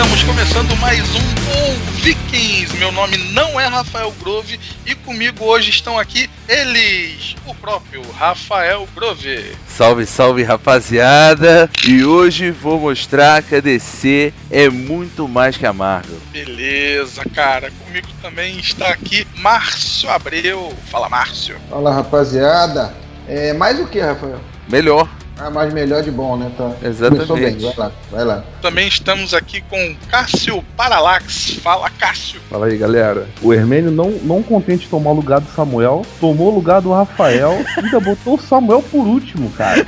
Estamos começando mais um Ou Vikings. Meu nome não é Rafael Grove e comigo hoje estão aqui eles, o próprio Rafael Grove. Salve, salve rapaziada! E hoje vou mostrar que a DC é muito mais que a Marvel. Beleza, cara. Comigo também está aqui Márcio Abreu. Fala, Márcio. Fala, rapaziada. É mais o que, Rafael? Melhor. Ah, mais melhor de bom, né? Tá. Exatamente. Começou bem, vai lá, vai lá. Também estamos aqui com Cássio Paralax. Fala, Cássio. Fala aí, galera. O Hermênio, não, não contente de tomar o lugar do Samuel, tomou o lugar do Rafael e ainda botou o Samuel por último, cara.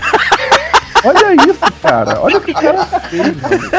Olha isso, cara. Olha o que o cara fez, mano.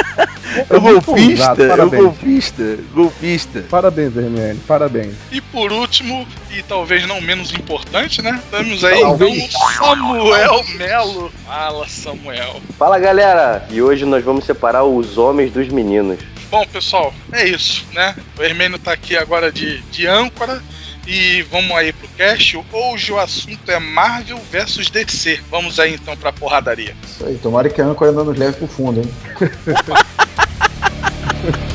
É golpista, é parabéns. golpista, golpista. Parabéns, Hermênio, parabéns. E por último, e talvez não menos importante, né? Temos aí Talvez. Samuel Melo. Fala, Samuel. Fala galera! E hoje nós vamos separar os homens dos meninos. Bom, pessoal, é isso, né? O Hermênio tá aqui agora de, de âncora. E vamos aí pro cast. Hoje o assunto é Marvel versus DC. Vamos aí então pra porradaria. Isso aí, tomara que a âncora não nos leve pro fundo, hein?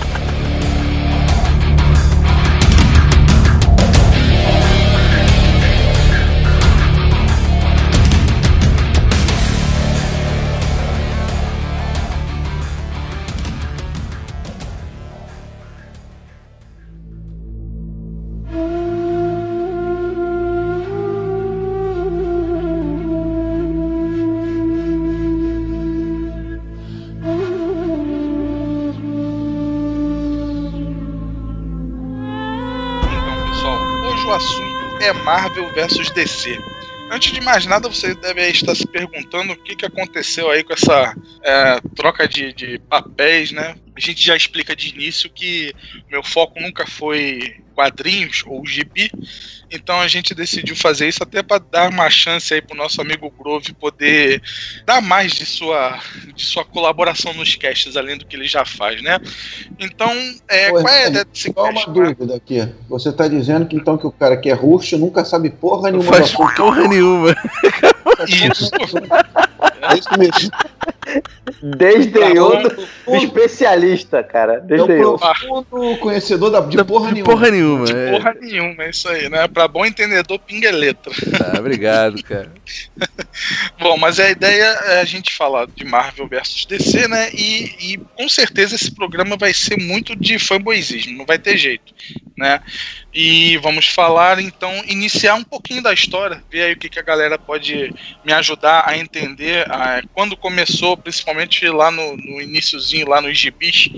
Marvel versus DC. Antes de mais nada, você deve estar se perguntando o que, que aconteceu aí com essa é, troca de, de papéis, né? A gente já explica de início que meu foco nunca foi quadrinhos ou gibi, então a gente decidiu fazer isso até para dar uma chance aí pro nosso amigo Grove poder dar mais de sua, de sua colaboração nos casts, além do que ele já faz, né? Então, é, Ô, qual é a Hermênio, ideia desse Só uma cast? né? dúvida aqui. Você tá dizendo que então que o cara que é roxo nunca sabe porra Não nenhuma faz do assunto. porra nenhuma. Isso. É isso mesmo. Desde Tá do especialista, cara. É Desde um eu. profundo conhecedor da, de porra De nenhuma. porra nenhuma. De é. porra nenhuma, é isso aí, né? Pra bom entendedor, pinga letra. Tá, obrigado, cara. Bom, mas a ideia é a gente falar de Marvel versus DC, né? E, e com certeza esse programa vai ser muito de fanboyismo, não vai ter jeito, né? E vamos falar, então, iniciar um pouquinho da história, ver aí o que, que a galera pode me ajudar a entender ah, quando começou, principalmente lá no, no iniciozinho, lá nos gibis.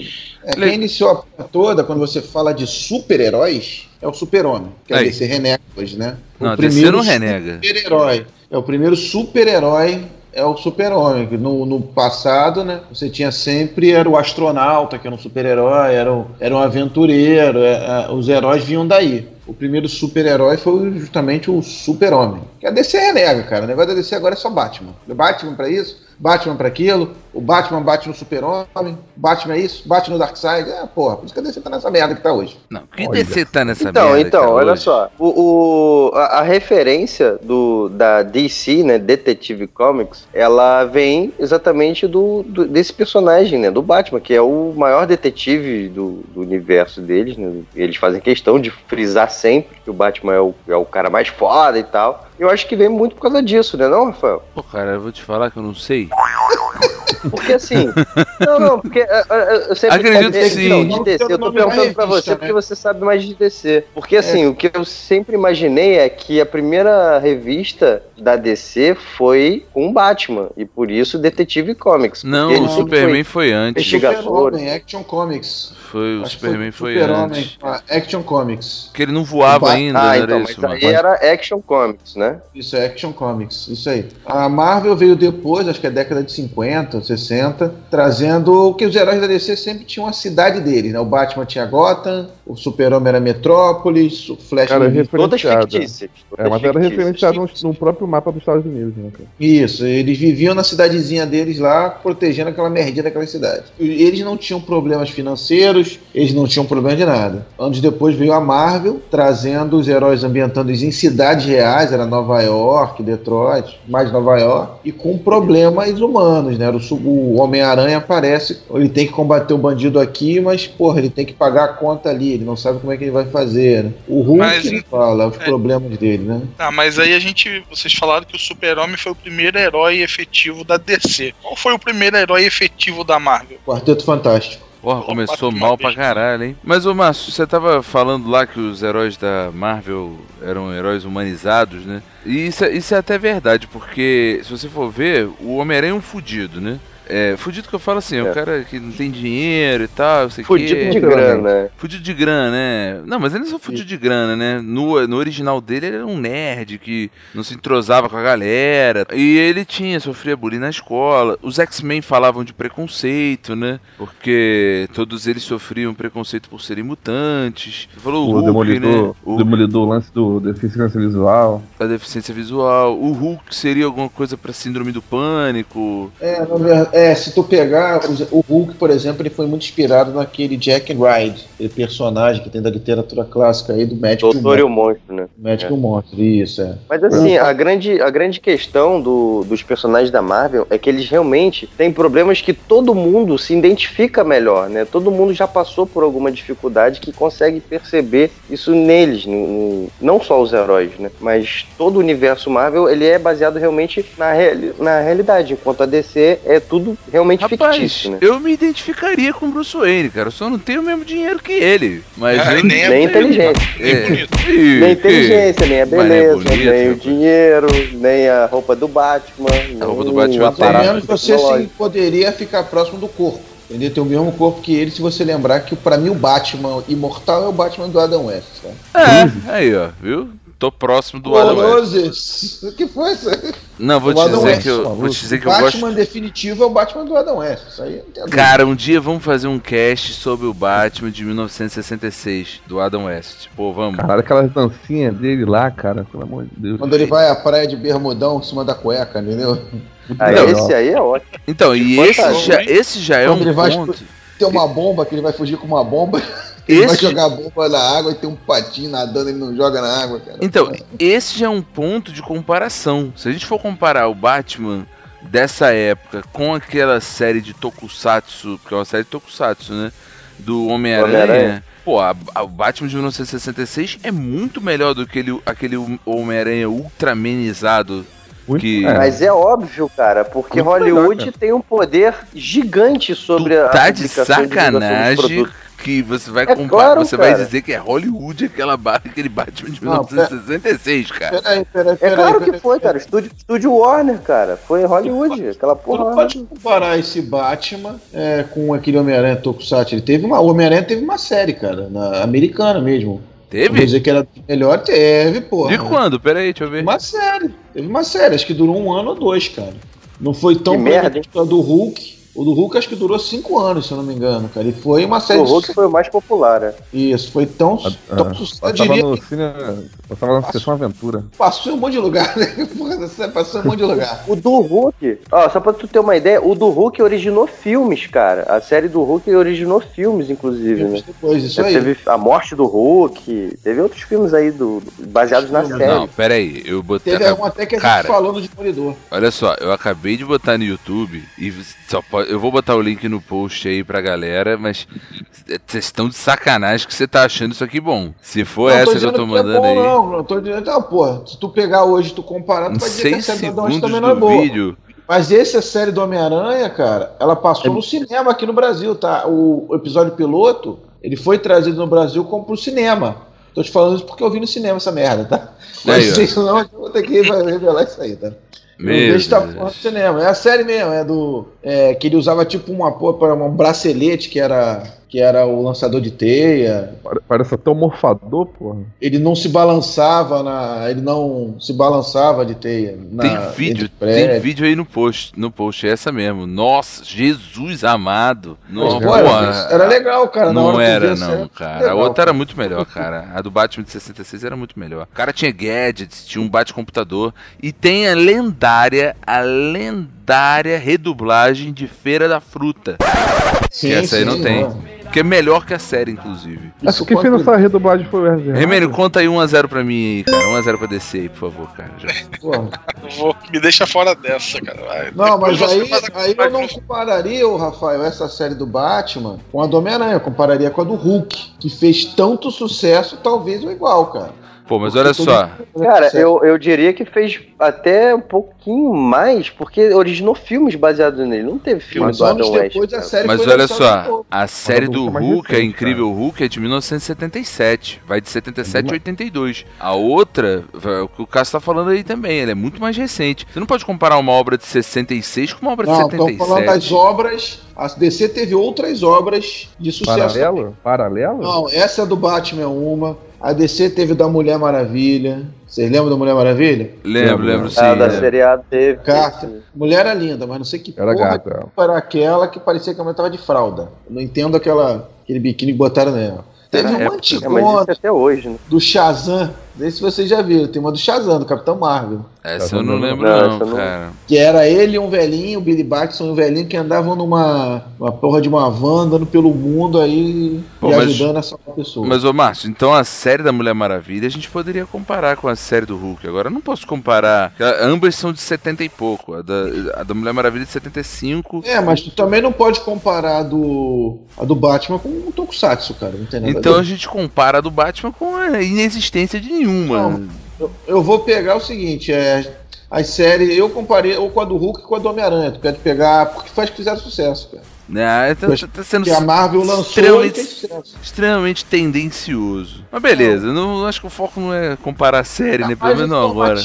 É, quem iniciou a toda, quando você fala de super-heróis, é o super-homem. Que Aí. é DC renega hoje, né? Não, o DC não renega. super-herói. É o primeiro super-herói é o super-homem. No, no passado, né? Você tinha sempre era o astronauta, que era um super-herói, era, um- era um aventureiro. é, é, os heróis vinham daí. O primeiro super-herói foi justamente o super-homem. Que a DC renega, cara. O negócio da DC agora é só Batman. Batman pra isso, Batman pra aquilo, o Batman bate no super-homem, Batman é isso, bate no Darkseid. É, porra, por isso que a DC tá nessa merda que tá hoje. Não, que Olha. DC tá nessa Então, merda, então, cara, olha hoje? só. O, o- a, a referência do, da DC, né, Detective Comics, ela vem exatamente do, do- desse personagem, né, do Batman, que é o maior detetive do, do universo deles, né? Eles fazem questão de frisar sempre que o Batman é o, é o cara mais foda e tal. Eu acho que vem muito por causa disso, né, não, Rafael? Pô, cara, eu vou te falar que eu não sei. Porque assim. não, não, porque é, é, eu sempre. Acredito é, que sim. Não, de DC. Eu tô perguntando pra você porque você sabe mais de DC. Porque assim, o que eu sempre imaginei é que a primeira revista da DC foi com o Batman. E por isso Detetive Comics. Não, o Superman foi antes. Investigador. Super-Homem, Action Comics. Foi, o Acho que Superman foi Super-Homem, antes. ah, Action Comics. Porque ele não voava Ba- ainda, Ah, era então, isso, mas aí era Action Comics, né? Isso é Action Comics, isso aí. A Marvel veio depois, acho que é década de 50, 60, trazendo o que os heróis da DC sempre tinham a cidade deles, né? O Batman tinha Gotham, o Super-Homem era Metrópolis, o Flash... Cara, vivia- Todas referenciada. fictícias. É, mas era referenciado no, no próprio mapa dos Estados Unidos, né, cara? Isso, eles viviam na cidadezinha deles lá, protegendo aquela merdinha daquela cidade. Eles não tinham problemas financeiros, eles não tinham problema de nada. Anos depois veio a Marvel, trazendo os heróis ambientando em cidades reais, era Nova York, Detroit, mais Nova York, e com problemas humanos, né? O, o Homem-Aranha aparece, ele tem que combater o bandido aqui, mas, porra, ele tem que pagar a conta ali, ele não sabe como é que ele vai fazer. Né? O Hulk Mas, ele fala os é. problemas dele, né? Tá, mas aí a gente. Vocês falaram que o Super-Homem foi o primeiro herói efetivo da DC. Qual foi o primeiro herói efetivo da Marvel? Quarteto Fantástico. Porra, começou mal pra caralho, hein? Mas, ô Márcio, você tava falando lá que os heróis da Marvel eram heróis humanizados, né? E isso, é- isso é até verdade, porque se você for ver, o Homem-Aranha é um fudido, né? É, fudido que eu falo assim, é um É. cara que não tem dinheiro e tal, não sei o Fudido quê. de grana, né? Fudido de grana, né? Não, mas ele não é só fudido de grana, né? No, no original dele ele era um nerd que não se entrosava com a galera. E ele tinha, sofria bullying na escola. Os X-Men falavam de preconceito, né? Porque todos eles sofriam preconceito por serem mutantes. Você falou o, O Hulk, Demolidor, né? o Demolidor, o lance do deficiência visual. A deficiência visual. O Hulk seria alguma coisa pra síndrome do pânico. É, na verdade, é, se tu pegar o Hulk, por exemplo, ele foi muito inspirado naquele Jack Ryde, aquele personagem que tem da literatura clássica aí do médico, Doutor e o monstro, né? médico o monstro. Isso, é. Mas assim, a grande, a grande questão do- dos personagens da Marvel é que eles realmente têm problemas que todo mundo se identifica melhor, né? Todo mundo já passou por alguma dificuldade que consegue perceber isso neles, no- no- não só os heróis, né? Mas todo o universo Marvel, ele é baseado realmente na, reali- na realidade, enquanto a DC é tudo realmente Rapaz, fictício, né? eu me identificaria com o Bruce Wayne, cara. Eu só não tenho o mesmo dinheiro que ele. Mas É, eu nem é Nem. Nem É. bonito. Ih, Nem a que- inteligência, nem a é beleza, bonito, nem o dinheiro, nem a roupa do Batman. A roupa do nem Batman. Pelo menos você sim poderia ficar próximo do corpo. Entendeu? Tem o mesmo corpo que ele, se você lembrar que pra mim o Batman imortal é o Batman do Adam West. Tá? É, aí, ó, viu? Tô próximo do Adam West. O que foi isso aí? Não, vou O te dizer West, que eu, vou te dizer que o eu Batman gosto. definitivo é o Batman do Adam West. Isso aí não tem. Cara, um dia vamos fazer um cast sobre o Batman de 1966, do Adam West. Pô, vamos. Caralho, aquelas dancinhas dele lá, cara, pelo amor de Deus. Quando ele vai à praia de bermudão em cima da cueca, entendeu? Ah, Não, esse aí é ótimo. Então, e esse já, esse já é Quando um ele vai ponto. Tem uma bomba que ele vai fugir com uma bomba. Ele vai jogar a bomba na água e tem um patinho nadando, ele não joga na água, cara. então, esse já é um ponto de comparação. Se a gente for comparar o Batman dessa época com aquela série de Tokusatsu, porque é uma série de Tokusatsu, né? Do Homem-Aranha. Homem-Aranha. Pô, a, a- o Batman de 1966 é muito melhor do que ele, aquele Homem-Aranha ultramenizado. Muito- que- é. Mas é óbvio, cara, porque Muito Hollywood melhor, tem um poder gigante sobre tu a tá de sacanagem produtos. que você vai É comparar, claro, você vai cara. dizer que é Hollywood aquela ba- aquele Batman de Não, 1966, cara. Peraí, peraí, É peraí. claro peraí, que foi, cara. Estúdio, estúdio Warner, cara. Foi em Hollywood, aquela Tu porra. não pode comparar esse Batman é, com aquele Homem-Aranha Tokusatsu. Ele teve uma. O Homem-Aranha teve uma série, cara, na americana mesmo. Vou Teve? dizer que era melhor, teve, porra. De quando? Pera aí, deixa eu ver. Uma série. Teve uma série, acho que durou um ano ou dois, cara. Não foi tão Que merda, do Hulk. O do Hulk acho que durou cinco anos, se eu não me engano, cara. E foi uma série. O Hulk foi o mais popular, né? Isso, foi tão. Ah, tão ah, eu Passava diria no que cine, passava na sessão aventura. passou em um monte de lugar, né? Passou em um monte de lugar. O do Hulk, ó, só pra tu ter uma ideia, o do Hulk originou filmes, cara. A série do Hulk originou filmes, inclusive, né? Depois, isso Já aí. teve a morte do Hulk, teve outros filmes aí do, baseados na série. Não, pera aí, eu botei. Teve um até que a gente falou no Demolidor. Olha só, eu acabei de botar no YouTube e só pode- eu vou botar o link no post aí pra galera, mas vocês estão de sacanagem que você tá achando isso aqui bom. Se for Não essa que eu tô é mandando bom, aí, Não, não tô dizendo. Ah, porra, se tu pegar hoje e tu comparar, tu vai dizer que a série do também não é do boa. vídeo. Mas esse, a série do Homem-Aranha, cara, ela passou no cinema aqui no Brasil, tá? O, episódio piloto, ele foi trazido no Brasil como pro cinema. Tô te falando isso porque eu vi no cinema essa merda, tá? Mas Aí, se isso não, eu vou ter que revelar isso aí, tá? Meu eu vejo tá do cinema. É a série mesmo, é do. É, que ele usava tipo uma porra, um bracelete que era, que era o lançador de teia. Pare- Parece até um morfador, porra. Ele não se balançava na. Ele não se balançava de teia. Na, Tem vídeo, tem vídeo aí no post, no post, é essa mesmo. Nossa, Jesus amado. Não, Pô, porra, era legal, cara. Não era, não, cara. legal, a outra cara. era muito melhor, cara. A do Batman de 66 era muito melhor. O cara tinha gadgets, tinha um bate-computador. E tem a lendária, a lendária redublagem de Feira da Fruta. Sim, que essa aí sim, não tem. ó. Que é melhor que a série, inclusive. Acho que fez essa redublagem foi o Wesley. Remênio, conta aí 1x0 pra mim aí, cara. 1x0 pra descer aí, por favor, cara. Vou, me deixa fora dessa, cara. Vai. Não, mas aí, aí eu não compararia, ô Rafael, essa série do Batman com a do Homem-Aranha. Eu compararia com a do Hulk, que fez tanto sucesso, talvez o igual, cara. Pô, mas olha só. Cara, eu, eu diria que fez até um pouquinho mais, porque originou filmes baseados nele. Não teve filme Mas do Adam West. cara. Mas olha só, a série do Hulk é a Incrível Hulk, é de 1977. Vai de 77 a 82. A outra, é o que o Cássio tá falando aí também, ela é muito mais recente. Você não pode comparar uma obra de 66 com uma obra de Não, estamos falando 77. das obras. A DC teve outras obras de sucesso. Paralelo? Paralelo? Não, essa do Batman é uma. A DC teve da Mulher Maravilha. Vocês lembram da Mulher Maravilha? Lembro, lembro sim. Ah, da é. seriado teve. Carta. Mulher era linda, mas não sei que Era porra gata. era aquela que parecia que a mulher tava de fralda. Eu não entendo aquela, aquele biquíni que botaram nela. Teve Era uma época. É, mas isso até hoje, né? do Shazam. Não sei se vocês já viram. Tem uma do Shazam, do Capitão Marvel. Essa eu não lembro, não, não, cara. Que era ele e um velhinho, o Billy Batson e um velhinho que andavam numa uma porra de uma van andando pelo mundo aí Pô, e mas- ajudando a salvar pessoas. Mas, ô Márcio, então a série da Mulher Maravilha a gente poderia comparar com a série do Hulk. Agora eu não posso comparar. porque Ambas são de 70 e pouco. A da, a da Mulher Maravilha é de 75. É, mas tu também não pode comparar a do, a do Batman com o Tokusatsu, cara. Não tem nada Então a a gente compara a do Batman com a inexistência de nenhuma. Não. Eu, eu vou pegar o seguinte, é. As séries, eu comparei ou com a do Hulk ou com a do Homem-Aranha. Tu pode pegar, porque faz que fizeram sucesso, cara. Né? Então Pois- tá, tá sendo Que a Marvel lançou e extremamente, extremamente tendencioso. Mas beleza, eu não, acho que o foco não é comparar a série, né? Pelo menos não agora.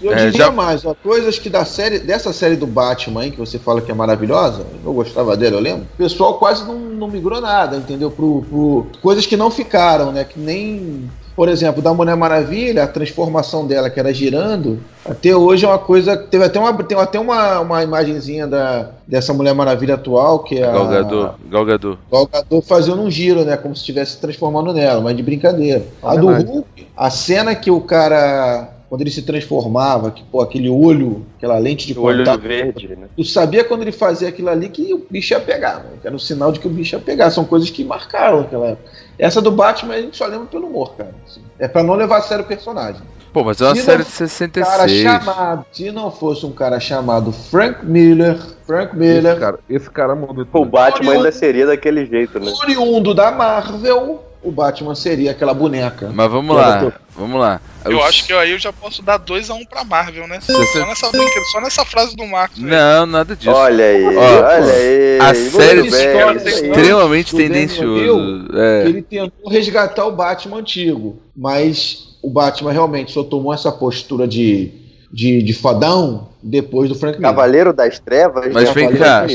Eu É, diria já- mais, ó, coisas que da série, dessa série do Batman aí, que você fala que é maravilhosa, eu gostava dela, eu lembro. O pessoal quase não, não migrou nada, entendeu? Pro, pro- coisas que não ficaram, né? Que nem. Por exemplo, da Mulher Maravilha, a transformação dela, que era girando, até hoje é uma coisa. Teve até uma, tem até uma, uma imagenzinha da, dessa Mulher Maravilha atual, que é a. Galgador, Galgador. Gal Gadot fazendo um giro, né? Como se estivesse se transformando nela, mas de brincadeira. A do. Hulk, a cena que o cara. Quando ele se transformava, que, pô, aquele olho, aquela lente de O olho contato. verde, né? Tu sabia quando ele fazia aquilo ali que o bicho ia pegar, né? Que era um sinal de que o bicho ia pegar. São coisas que marcaram aquela época. Essa do Batman a gente só lembra pelo humor, cara. assim. É pra não levar a sério o personagem. Pô, mas é uma Se série de Cara 66. chamado. Se não fosse um cara chamado Frank Miller, Frank Miller, Esse cara, esse cara mudou O tudo. Batman ainda seria daquele jeito, né? oriundo da Marvel, o Batman seria aquela boneca. Mas vamos lá, era vamos lá. Eu Os- acho que aí eu já posso dar 2x1 pra Marvel, né? Só você- nessa, brinca- só nessa frase do Marcos. aí. Não, nada disso. Olha aí, Ó, olha aí. a série bem, história isso aí. Extremamente tendencioso. É. ele tentou resgatar o Batman antigo, mas o Batman realmente só tomou essa postura de, de, de fodão depois do Frank Miller. Cavaleiro das Trevas. Mas né? vem cá.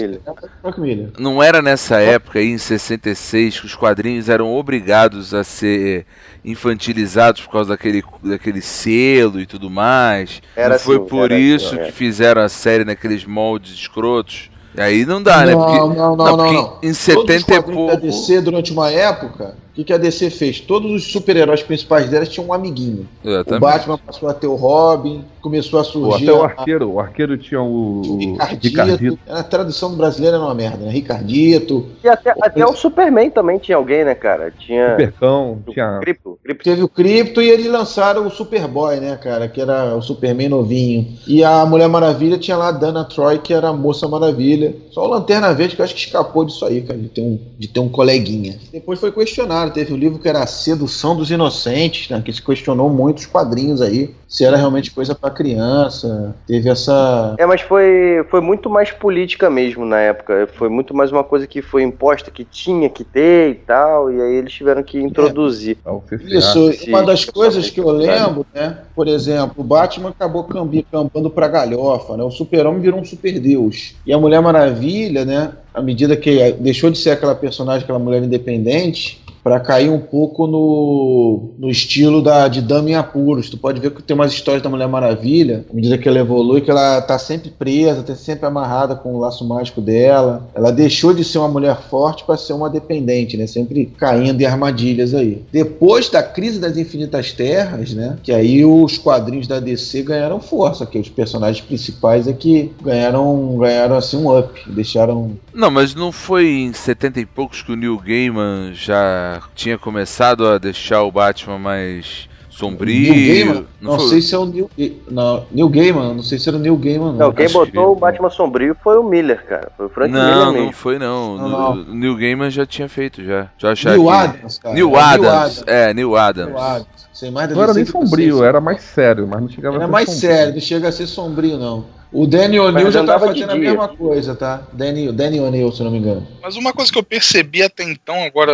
Não era nessa época aí, em 66, que os quadrinhos eram obrigados a ser infantilizados por causa daquele, daquele selo e tudo mais. Era não foi assim, por era isso assim, que é. fizeram a série naqueles moldes escrotos. E aí não dá, né? não, Porque, não, não, não, não, porque não. em Todos 70 os e quadrinhos da pouco. DC durante uma época, que, que a DC fez? Todos os super-heróis principais delas tinham um amiguinho. O Exatamente. Batman passou a ter o Robin, começou a Pô, surgir até o a- arqueiro, o arqueiro tinha o, o o Ricardito. Ricardito. A tradução do brasileiro era uma merda, né? Ricardito. E até, até o Superman também tinha alguém, né, cara? Tinha. Supercão, o tinha Cripto. Cripto. Teve o Krypto e eles lançaram o Superboy, né, cara? Que era o Superman novinho. E a Mulher Maravilha tinha lá a Dana Troy, que era a Moça Maravilha. Só o Lanterna Verde que eu acho que escapou disso aí, cara, de ter um, de ter um coleguinha. Depois foi questionado. Teve o livro que era A Sedução dos Inocentes, né? Que se questionou muito os quadrinhos aí. Se era realmente coisa pra criança. Teve essa. É, mas foi, foi muito mais política mesmo na época. Foi muito mais uma coisa que foi imposta, que tinha que ter e tal. E aí eles tiveram que introduzir. o CCA. Isso, sim, uma das coisas que eu lembro, né? Por exemplo, o Batman acabou cambi- campando pra galhofa, né? O super-homem virou um super-deus. E a Mulher Maravilha, né? À medida que deixou de ser aquela personagem, aquela mulher independente, pra cair um pouco no, no estilo da, de Dama em Apuros. Tu pode ver que tem umas histórias da Mulher Maravilha, à medida que ela evolui, que ela tá sempre presa, tá sempre amarrada com o laço mágico dela. Ela deixou de ser uma mulher forte para ser uma dependente, né? Sempre caindo em armadilhas aí. Depois da crise das Infinitas Terras, né? Que aí os quadrinhos da DC ganharam força, que os personagens principais é que ganharam, ganharam assim um up, deixaram Não, mas não foi em 70 e poucos que o Neil Gaiman já tinha começado a deixar o Batman mais sombrio? Gaiman? Não Não, foi- sei se é o Neil, não, Neil Gaiman, não sei se era o Neil Gaiman, não. Não, quem acho botou que- o Batman Sombrio foi o Miller, cara. Foi o Frank Miller Não, mesmo. não foi não. Não, No- não. Neil Gaiman já tinha feito já. Josh Neil Adams. Adams, cara. Neil É, Adams. É, Neil Adams. Neil Adams. Sem mais Não era nem sombrio, era mais sério, mas não chegava a Era ser mais sombrio. sério, não chega a ser sombrio, não. O Danny O'Neill já andava tava de fazendo a mesma coisa, tá? Danny, Danny O'Neill, se eu não me engano. Mas uma coisa que eu percebi até então, agora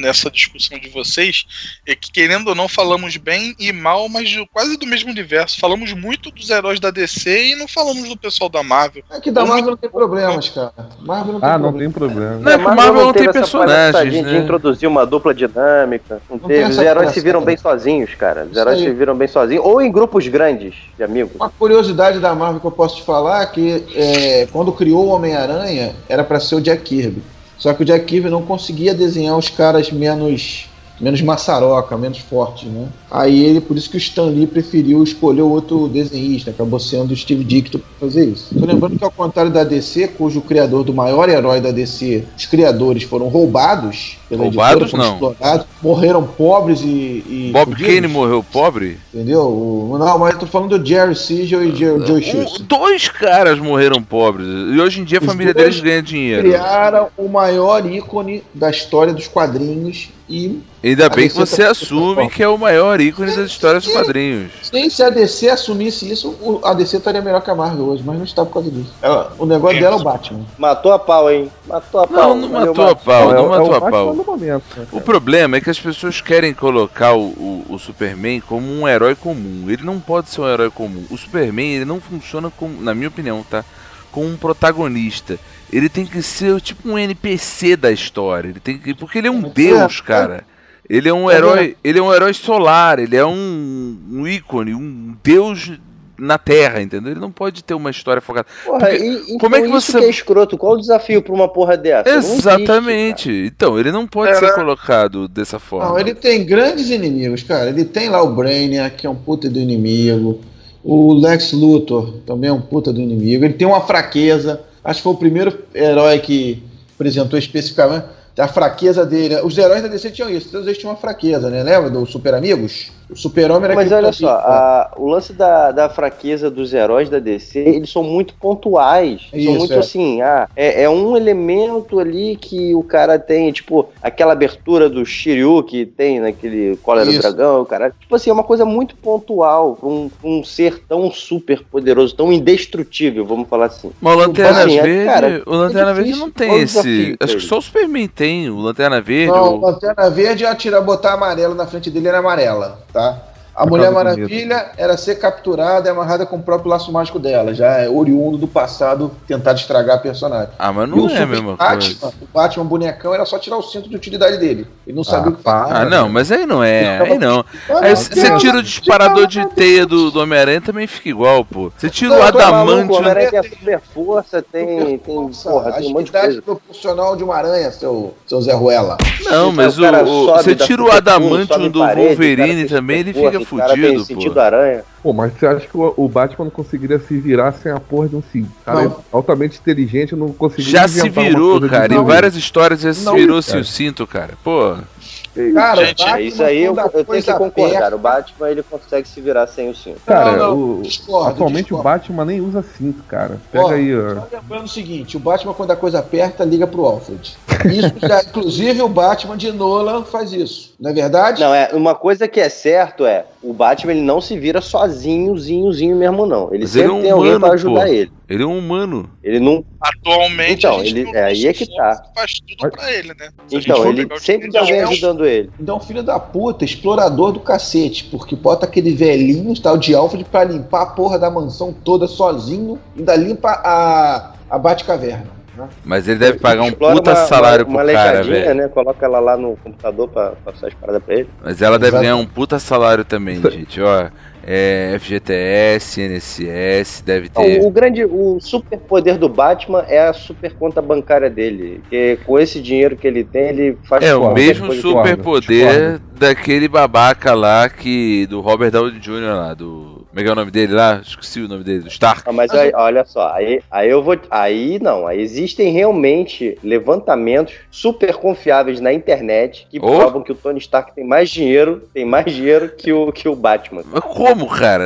nessa discussão de vocês, é que querendo ou não falamos bem e mal, mas de- quase do mesmo universo. Falamos muito dos heróis da DC e não falamos do pessoal da Marvel. É que da Marvel não tem problemas, cara. Marvel não tem Ah, não tem problema. Não, é que Marvel não tem personagens, de né? introduzir uma dupla dinâmica. Não Não teve. tem Os heróis se viram bem sozinhos, cara. Os heróis se viram bem sozinhos. Ou em grupos grandes de amigos. Uma curiosidade da Marvel que eu posso te falar que é, quando criou o Homem-Aranha era pra ser o Jack Kirby. Só que o Jack Kirby não conseguia desenhar os caras menos menos maçaroca, menos fortes, né? Aí ele, por isso que o Stan Lee preferiu escolher outro desenhista, acabou sendo o Steve Dicto pra fazer isso. Tô lembrando que ao contrário da DC, cujo criador do maior herói da DC, os criadores foram roubados pela Roubados, editora, foram não. explorados, morreram pobres e, e Bob fudidos, Kane morreu pobre? Entendeu? O- não, mas eu tô falando do Jerry Siegel e Joe, Joe Um- Shuster. dois caras morreram pobres. E hoje em dia a Os família deles ganha dinheiro. Criaram o maior ícone da história dos quadrinhos e Ainda bem que DC você tá- assume que é o maior ícone das histórias dos quadrinhos. nem se a DC assumisse isso, o- a DC estaria melhor que a Marvel hoje, mas não está por causa disso. Ela- o negócio dela é o Batman. Matou a pau, hein? Matou a pau. Não, não matou a pau, é, não é matou a pau. Momento. né, O problema é que as pessoas querem colocar o, o- o Superman como um herói comum. Ele não pode ser um herói comum. O Superman, ele não funciona como, na minha opinião, tá? Como um protagonista. Ele tem que ser tipo um NPC da história. Ele tem que, porque ele é um É, deus, é. cara. Ele é um É herói, ele é um herói solar, ele é um, um ícone, um deus na Terra, entendeu? Ele não pode ter uma história focada. Porra, Porque- e, como é que isso você- que é escroto? Qual o desafio pra uma porra dessa? Não existe, Exatamente. então, ele não pode Era- ser colocado dessa forma. Não, ele tem grandes inimigos, cara. Ele tem lá o Brainiac, que é um puta do inimigo. O Lex Luthor também é um puta do inimigo. Ele tem uma fraqueza. Acho que foi o primeiro herói que apresentou especificamente a fraqueza dele. Os heróis da DC tinham isso, todos eles tinham uma fraqueza, né? Lembra do Super Amigos? O Super-Homem era Mas olha só, a- o lance da, da fraqueza dos heróis da DC, eles são muito pontuais. Isso, são muito é. assim, ah, é, é um elemento ali que o cara tem, tipo, aquela abertura do Shiryu que tem naquele Cólera do. Dragão, o cara. Tipo assim, é uma coisa muito pontual pra um, pra um ser tão super poderoso, tão indestrutível, vamos falar assim. Mas o Lanterna Assim, é, Verde, cara, o Lanterna é Verde não tem esse. desafio Acho que só o Superman tem. O Lanterna Verde. Não, o- Lanterna Verde ia tirar, botar amarelo na frente dele era amarela, tá? tá? A Mulher Maravilha era ser capturada e amarrada com o próprio laço mágico dela, já é oriundo do passado tentar estragar a personagem. Ah, mas E não o é a Super mesma Batman, coisa. o Batman bonecão era só tirar o cinto de utilidade dele. Ele não sabia Ah, o que fazer. Ah, não, mas aí não é. Aí não. Aí você tira o disparador de teia do, do Homem-Aranha também fica igual, pô. Você tira o Maluco, o adamante. Homem-Aranha tem a super força, tem, tem, porra, tem um monte de agilidade coisa. proporcional de uma aranha, seu, seu Zé Ruela. Não, mas Então, o cara o, o- você tira o adamantium do o Wolverine também, ele fica força, o cara tem fudido, sentido aranha. Pô, mas você acha que o, o Batman não conseguiria se virar sem a porra de um cinto? O cara Não. é altamente inteligente, não conseguiria Já se virou, cara. Em não. várias histórias já se Não, virou-se cara. o cinto, cara. Pô. Cara, Gente, Batman, É isso aí eu, eu tenho que concordar. O Batman ele consegue se virar sem o cinto. Cara, Não, não, o- discordo, atualmente discordo. o Batman nem usa cinto, cara. Pega Ó, aí, ó. Só lembrando o seguinte, o Batman quando a coisa aperta, liga pro Alfred. Isso já, inclusive o Batman de Nolan faz isso, não é verdade? Não, é uma coisa que é certo é o Batman ele não se vira sozinhozinhozinho mesmo não. Ele Mas ele sempre é um tem alguém humano, pra ajudar pô. ele. Ele é um humano. Ele não. Atualmente, Então, a gente ele- não é aí é que tá. faz tudo pra ele, né? Se Então, ele sempre tem alguém ajudando ele. Então, filho da puta, explorador do cacete, porque bota aquele velhinho, tal de Alfred, pra limpar a porra da mansão toda sozinho, ainda limpa a, a Batcaverna. Mas ele deve pagar um puta uma- salário uma, pro cara, velho. né? Coloca ela lá no computador pra passar as paradas pra ele. Mas ela deve Exato. ganhar um puta salário também, gente. Ó, é FGTS, NSS, deve ter. Não, o grande, o super poder do Batman é a super conta bancária dele. Que com esse dinheiro que ele tem, ele faz É o mesmo superpoder discordo. daquele babaca lá que. do Robert Downey Jr. lá, do. Como é que é o nome dele lá? Esqueci o nome dele, do Stark. Ah, mas aí, olha só, aí, aí eu vou. Aí não, aí existem realmente levantamentos super confiáveis na internet que Oh. provam que o Tony Stark tem mais dinheiro, tem mais dinheiro que o, que o Batman. Mas como, cara?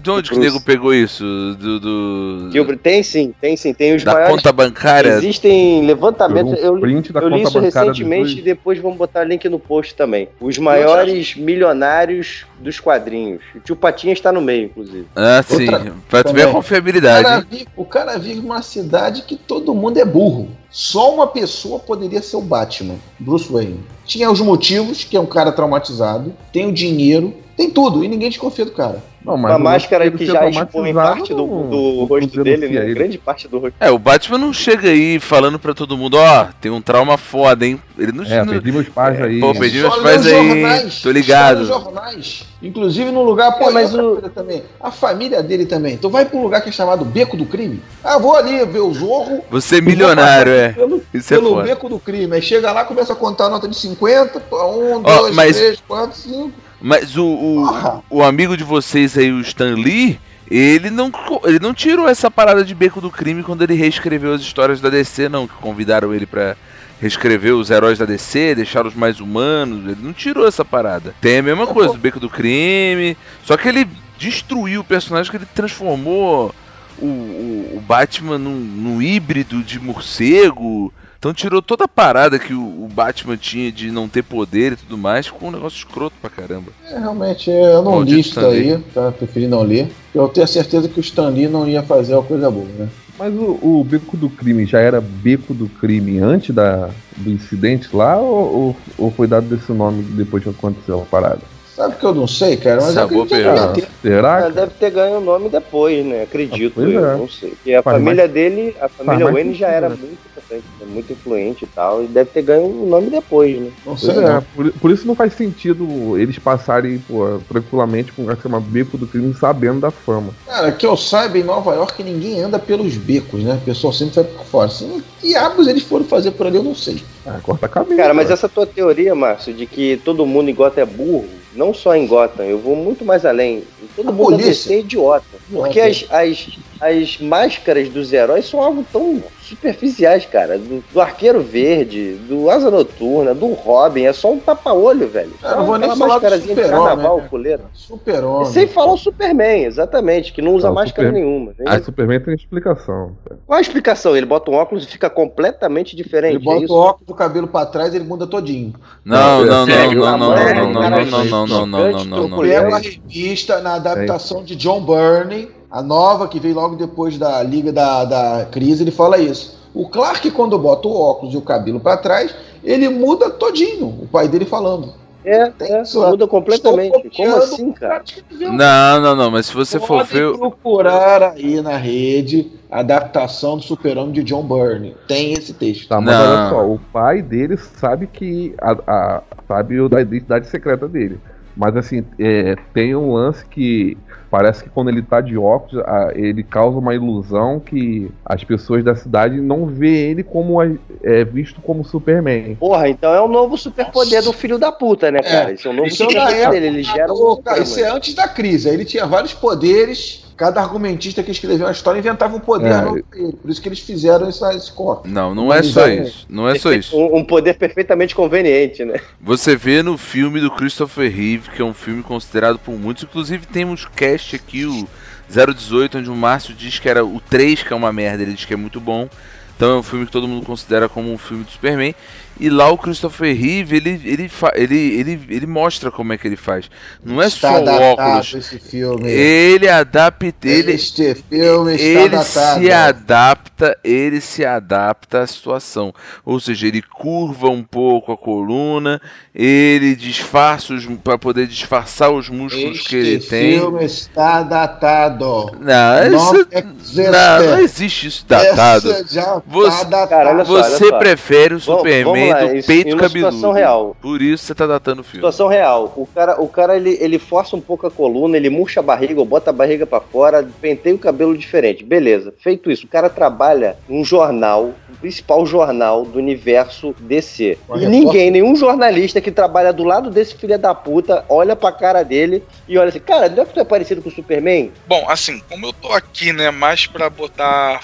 De onde que o nego pegou isso? Do. do- Que o- tem sim, tem sim, tem os da maiores. conta bancária? Existem levantamentos. Eu, print da eu li isso recentemente e depois vamos botar link no post também. Os maiores milionários dos quadrinhos. O tio Patinha está no meio, inclusive. Ah, sim. Outra- Pra tu ver a. O confiabilidade. cara, hein? vive, o cara vive numa cidade que todo mundo é burro. Só uma pessoa poderia ser o Batman, Bruce Wayne. Tinha os motivos, que é um cara traumatizado, tem o dinheiro, tem tudo, e ninguém desconfia do cara. Não, Uma máscara que já expõe parte do, do rosto dele, né? ele. grande parte do rosto. É, o Batman não chega aí falando pra todo mundo, ó, tem um trauma foda, hein? Ele não, É, perdi meus pais aí. Pô, perdi meus pais aí, jornais, tô ligado. jornais. Inclusive no lugar, pô, É, mas o- também. A família dele também. Tu vai pra um lugar que é chamado Beco do Crime. Ah, vou ali ver o Zorro. Você é milionário, é. Pelo, Isso é pelo foda. beco do crime. Aí chega lá, começa a contar a nota de 50, pô, um, Ó, dois, mas- três, quatro, cinco. Mas o, o, o amigo de vocês aí, o Stan Lee, ele não, ele não tirou essa parada de beco do crime quando ele reescreveu as histórias da DC, não. Que convidaram ele pra reescrever os heróis da DC, deixar os mais humanos. Ele não tirou essa parada. Tem a mesma coisa, o beco do crime. Só que ele destruiu o personagem, que ele transformou o, o, o Batman num, num híbrido de morcego. Então tirou toda a parada que o, Batman tinha de não ter poder e tudo mais, ficou um negócio escroto pra caramba. É, realmente, eu não Maldito li isso daí, tá? Preferi não ler. Eu tenho certeza que o Stan Lee não ia fazer uma coisa boa, né? Mas o, o beco do crime já era beco do crime antes da, do incidente lá ou, ou, ou foi dado desse nome depois que aconteceu a parada? Sabe que eu não sei, cara? Mas eu acredito que. Será? Ela que- deve ter ganho o nome depois, né? Acredito, Ah, eu é. não sei. Porque a Faz família dele, a família mais Wayne já era né? muito importante, né? muito influente e tal, e deve ter ganho o nome depois, né? Não sei, é, não. por, por isso não faz sentido eles passarem pô, tranquilamente com essa chama beco do crime sabendo da fama. Cara, que eu saiba, em Nova York ninguém anda pelos becos, né? O pessoal sempre vai por fora. Assim, que diabos eles foram fazer por ali, eu não sei. Ah, corta a cabeça. Cara, mas essa tua teoria, Márcio, de que todo mundo em Gotham é burro, não só em Gotham, eu vou muito mais além. Todo A mundo polícia. ser idiota. Porque as, as, as máscaras dos heróis são algo tão superficiais, cara. Do, do Arqueiro Verde, do Asa Noturna, do Robin, é só um tapa-olho, velho. Eu não vou nem falar do máscarazinha de carnaval, né? coleira. Super-homem. E sem falar o Superman, exatamente, que não usa Não, o máscara Super- nenhuma. né? A Superman tem explicação. Qual a explicação? Ele bota um óculos e fica completamente diferente. Ele bota é o óculos do cabelo pra trás ele muda todinho. Não, Não, não, não, não, não, não, não, não, não, não, não, não, não, não, não. Mulher, Pega a revista na adaptação de John Byrne, a nova que veio logo depois da Liga da, da Crise, ele fala isso. O Clark, quando bota o óculos e o cabelo pra trás, ele muda todinho. O pai dele falando. É, Tem é, isso lá. muda completamente. Como assim, cara? Não, não, não, mas se você for Pode ver. procurar aí na rede a adaptação do Super-Homem de John Byrne. Tem esse texto. Tá, mas Não. olha só, o pai dele sabe que. A, a- sabe o da identidade secreta dele. Mas assim, é, tem um lance que parece que quando ele tá de óculos, a- ele causa uma ilusão que as pessoas da cidade não vê ele como a- é, visto como Superman. Porra, então é o novo superpoder do filho da puta, né, cara? É, Isso é o novo é superpoder dele. Ele gera um. cara, isso é antes da crise. Aí ele tinha vários poderes. Cada argumentista que escreveu a história inventava um poder É. novo. Por isso que eles fizeram essa- esse corte. Não, não é só isso. Não é só isso. Um, um poder perfeitamente conveniente, né? Você vê no filme do Christopher Reeve, que é um filme considerado por muitos, inclusive temos cast aqui, o 018, onde o Márcio diz que era o 3, que é uma merda, ele diz que é muito bom. Então é um filme que todo mundo considera como um filme do Superman. E lá o Christopher Reeve, ele, ele, ele, ele, ele mostra como é que ele faz. Não é Está só o óculos. esse filme. Ele adapta, ele, este filme está ele datado. se adapta, ele se adapta à situação. Ou seja, ele curva um pouco a coluna, ele disfarça os para poder disfarçar os músculos Este que ele tem. filme está datado. Não, Não isso, existe. não, não existe isso datado. Esse já Você- tá datado. Cara, só, Você prefere o Superman vamos lá, do peito cabeludo. situação real. Por isso você tá datando o filme. Situação real. O cara, o cara ele, ele força um pouco a coluna, ele murcha a barriga, ou bota a barriga pra fora, penteia o cabelo diferente. Beleza. Feito isso, o cara trabalha num jornal, o principal jornal do universo DC. E ninguém, nenhum jornalista que trabalha do lado desse filho da puta, olha pra cara dele e olha assim, cara, não é que tu é parecido com o Superman? Bom, assim, como eu tô aqui, né, mais pra botar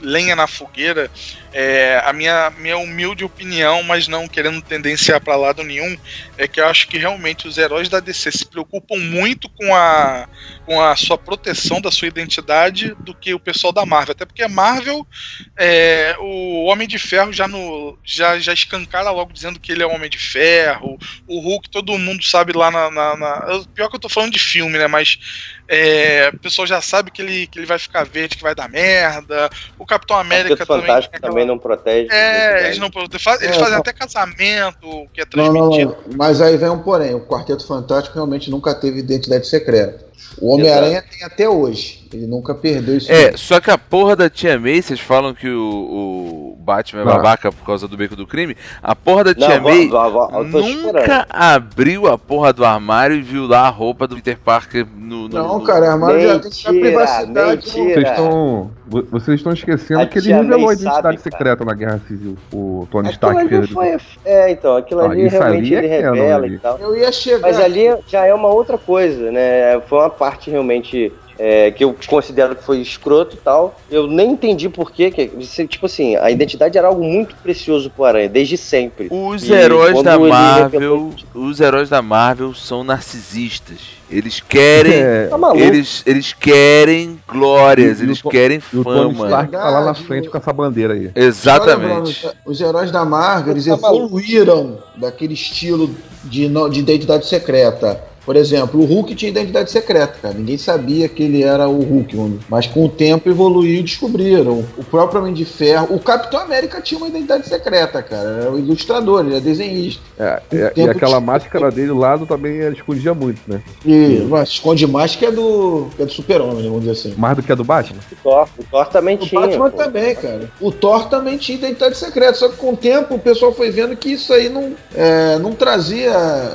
lenha na fogueira, é, a minha, minha humilde opinião, mas não querendo tendenciar pra lado nenhum, é que eu acho que realmente os heróis da DC se preocupam muito com a, com a sua proteção da sua identidade do que o pessoal da Marvel. Até porque a Marvel, é, o Homem de Ferro já, no, já, já escancara logo dizendo que ele é o Homem de Ferro, o Hulk, todo mundo sabe lá na. na, na- pior que eu tô falando de filme, né? Mas é, o pessoal já sabe que ele, que ele vai ficar verde, que vai dar merda. O Capitão América Quarteto também. Fantástico tem aquela- também não protege. É, eles, não, eles fazem, É, fazem não. até casamento, que é Não, não, transmitido. não. Mas aí vem um porém. O Quarteto Fantástico realmente nunca teve identidade secreta. O Homem-Aranha tem até hoje. Ele nunca perdeu isso. É, só que a porra da Tia May, vocês falam que o, o Batman é Ah. babaca por causa do beco do crime. A porra da Não, Tia vó- May vó, eu tô nunca esperando. abriu a porra do armário e viu lá a roupa do Peter Parker no. no- Não, no- cara, armário já tem que ter Mentira, privacidade. mentira. não. Vocês estão, vocês estão esquecendo A que ele revelou a identidade sabe, secreta na Guerra Civil. O Tony Aquilo Stark ali fez. foi. É, então, aquilo Ah, ali isso realmente ali é ele revela ali. e tal. Eu ia chegar. Mas ali já é uma outra coisa, né? Foi uma parte realmente é, que eu considero que foi escroto e tal. Eu nem entendi por quê, que tipo assim, a identidade era algo muito precioso pro Aranha, desde sempre. Os E heróis da Marvel, os heróis da Marvel são narcisistas. Eles querem, É, Tá eles, eles querem glórias, E- o eles To- querem e o Tony fama. Stark tá lá na frente o- com essa bandeira aí. Exatamente. Olha, os heróis da Marvel, eles Tá maluco. evoluíram daquele estilo de, de identidade secreta. Por exemplo, o Hulk tinha identidade secreta, cara. Ninguém sabia que ele era o Hulk, mano. mas com o tempo evoluiu e descobriram. O próprio Homem de Ferro. O Capitão América tinha uma identidade secreta, cara. Era o ilustrador, ele é desenhista. É, é, e aquela de- máscara dele lá também escondia muito, né? E mas esconde mais que é do, que é do Super-Homem, né, vamos dizer assim. Mais do que a do Batman. O Thor, o Thor também O tinha. Batman pô. também, cara. O Thor também tinha identidade secreta, só que com o tempo o pessoal foi vendo que isso aí não, é, não trazia.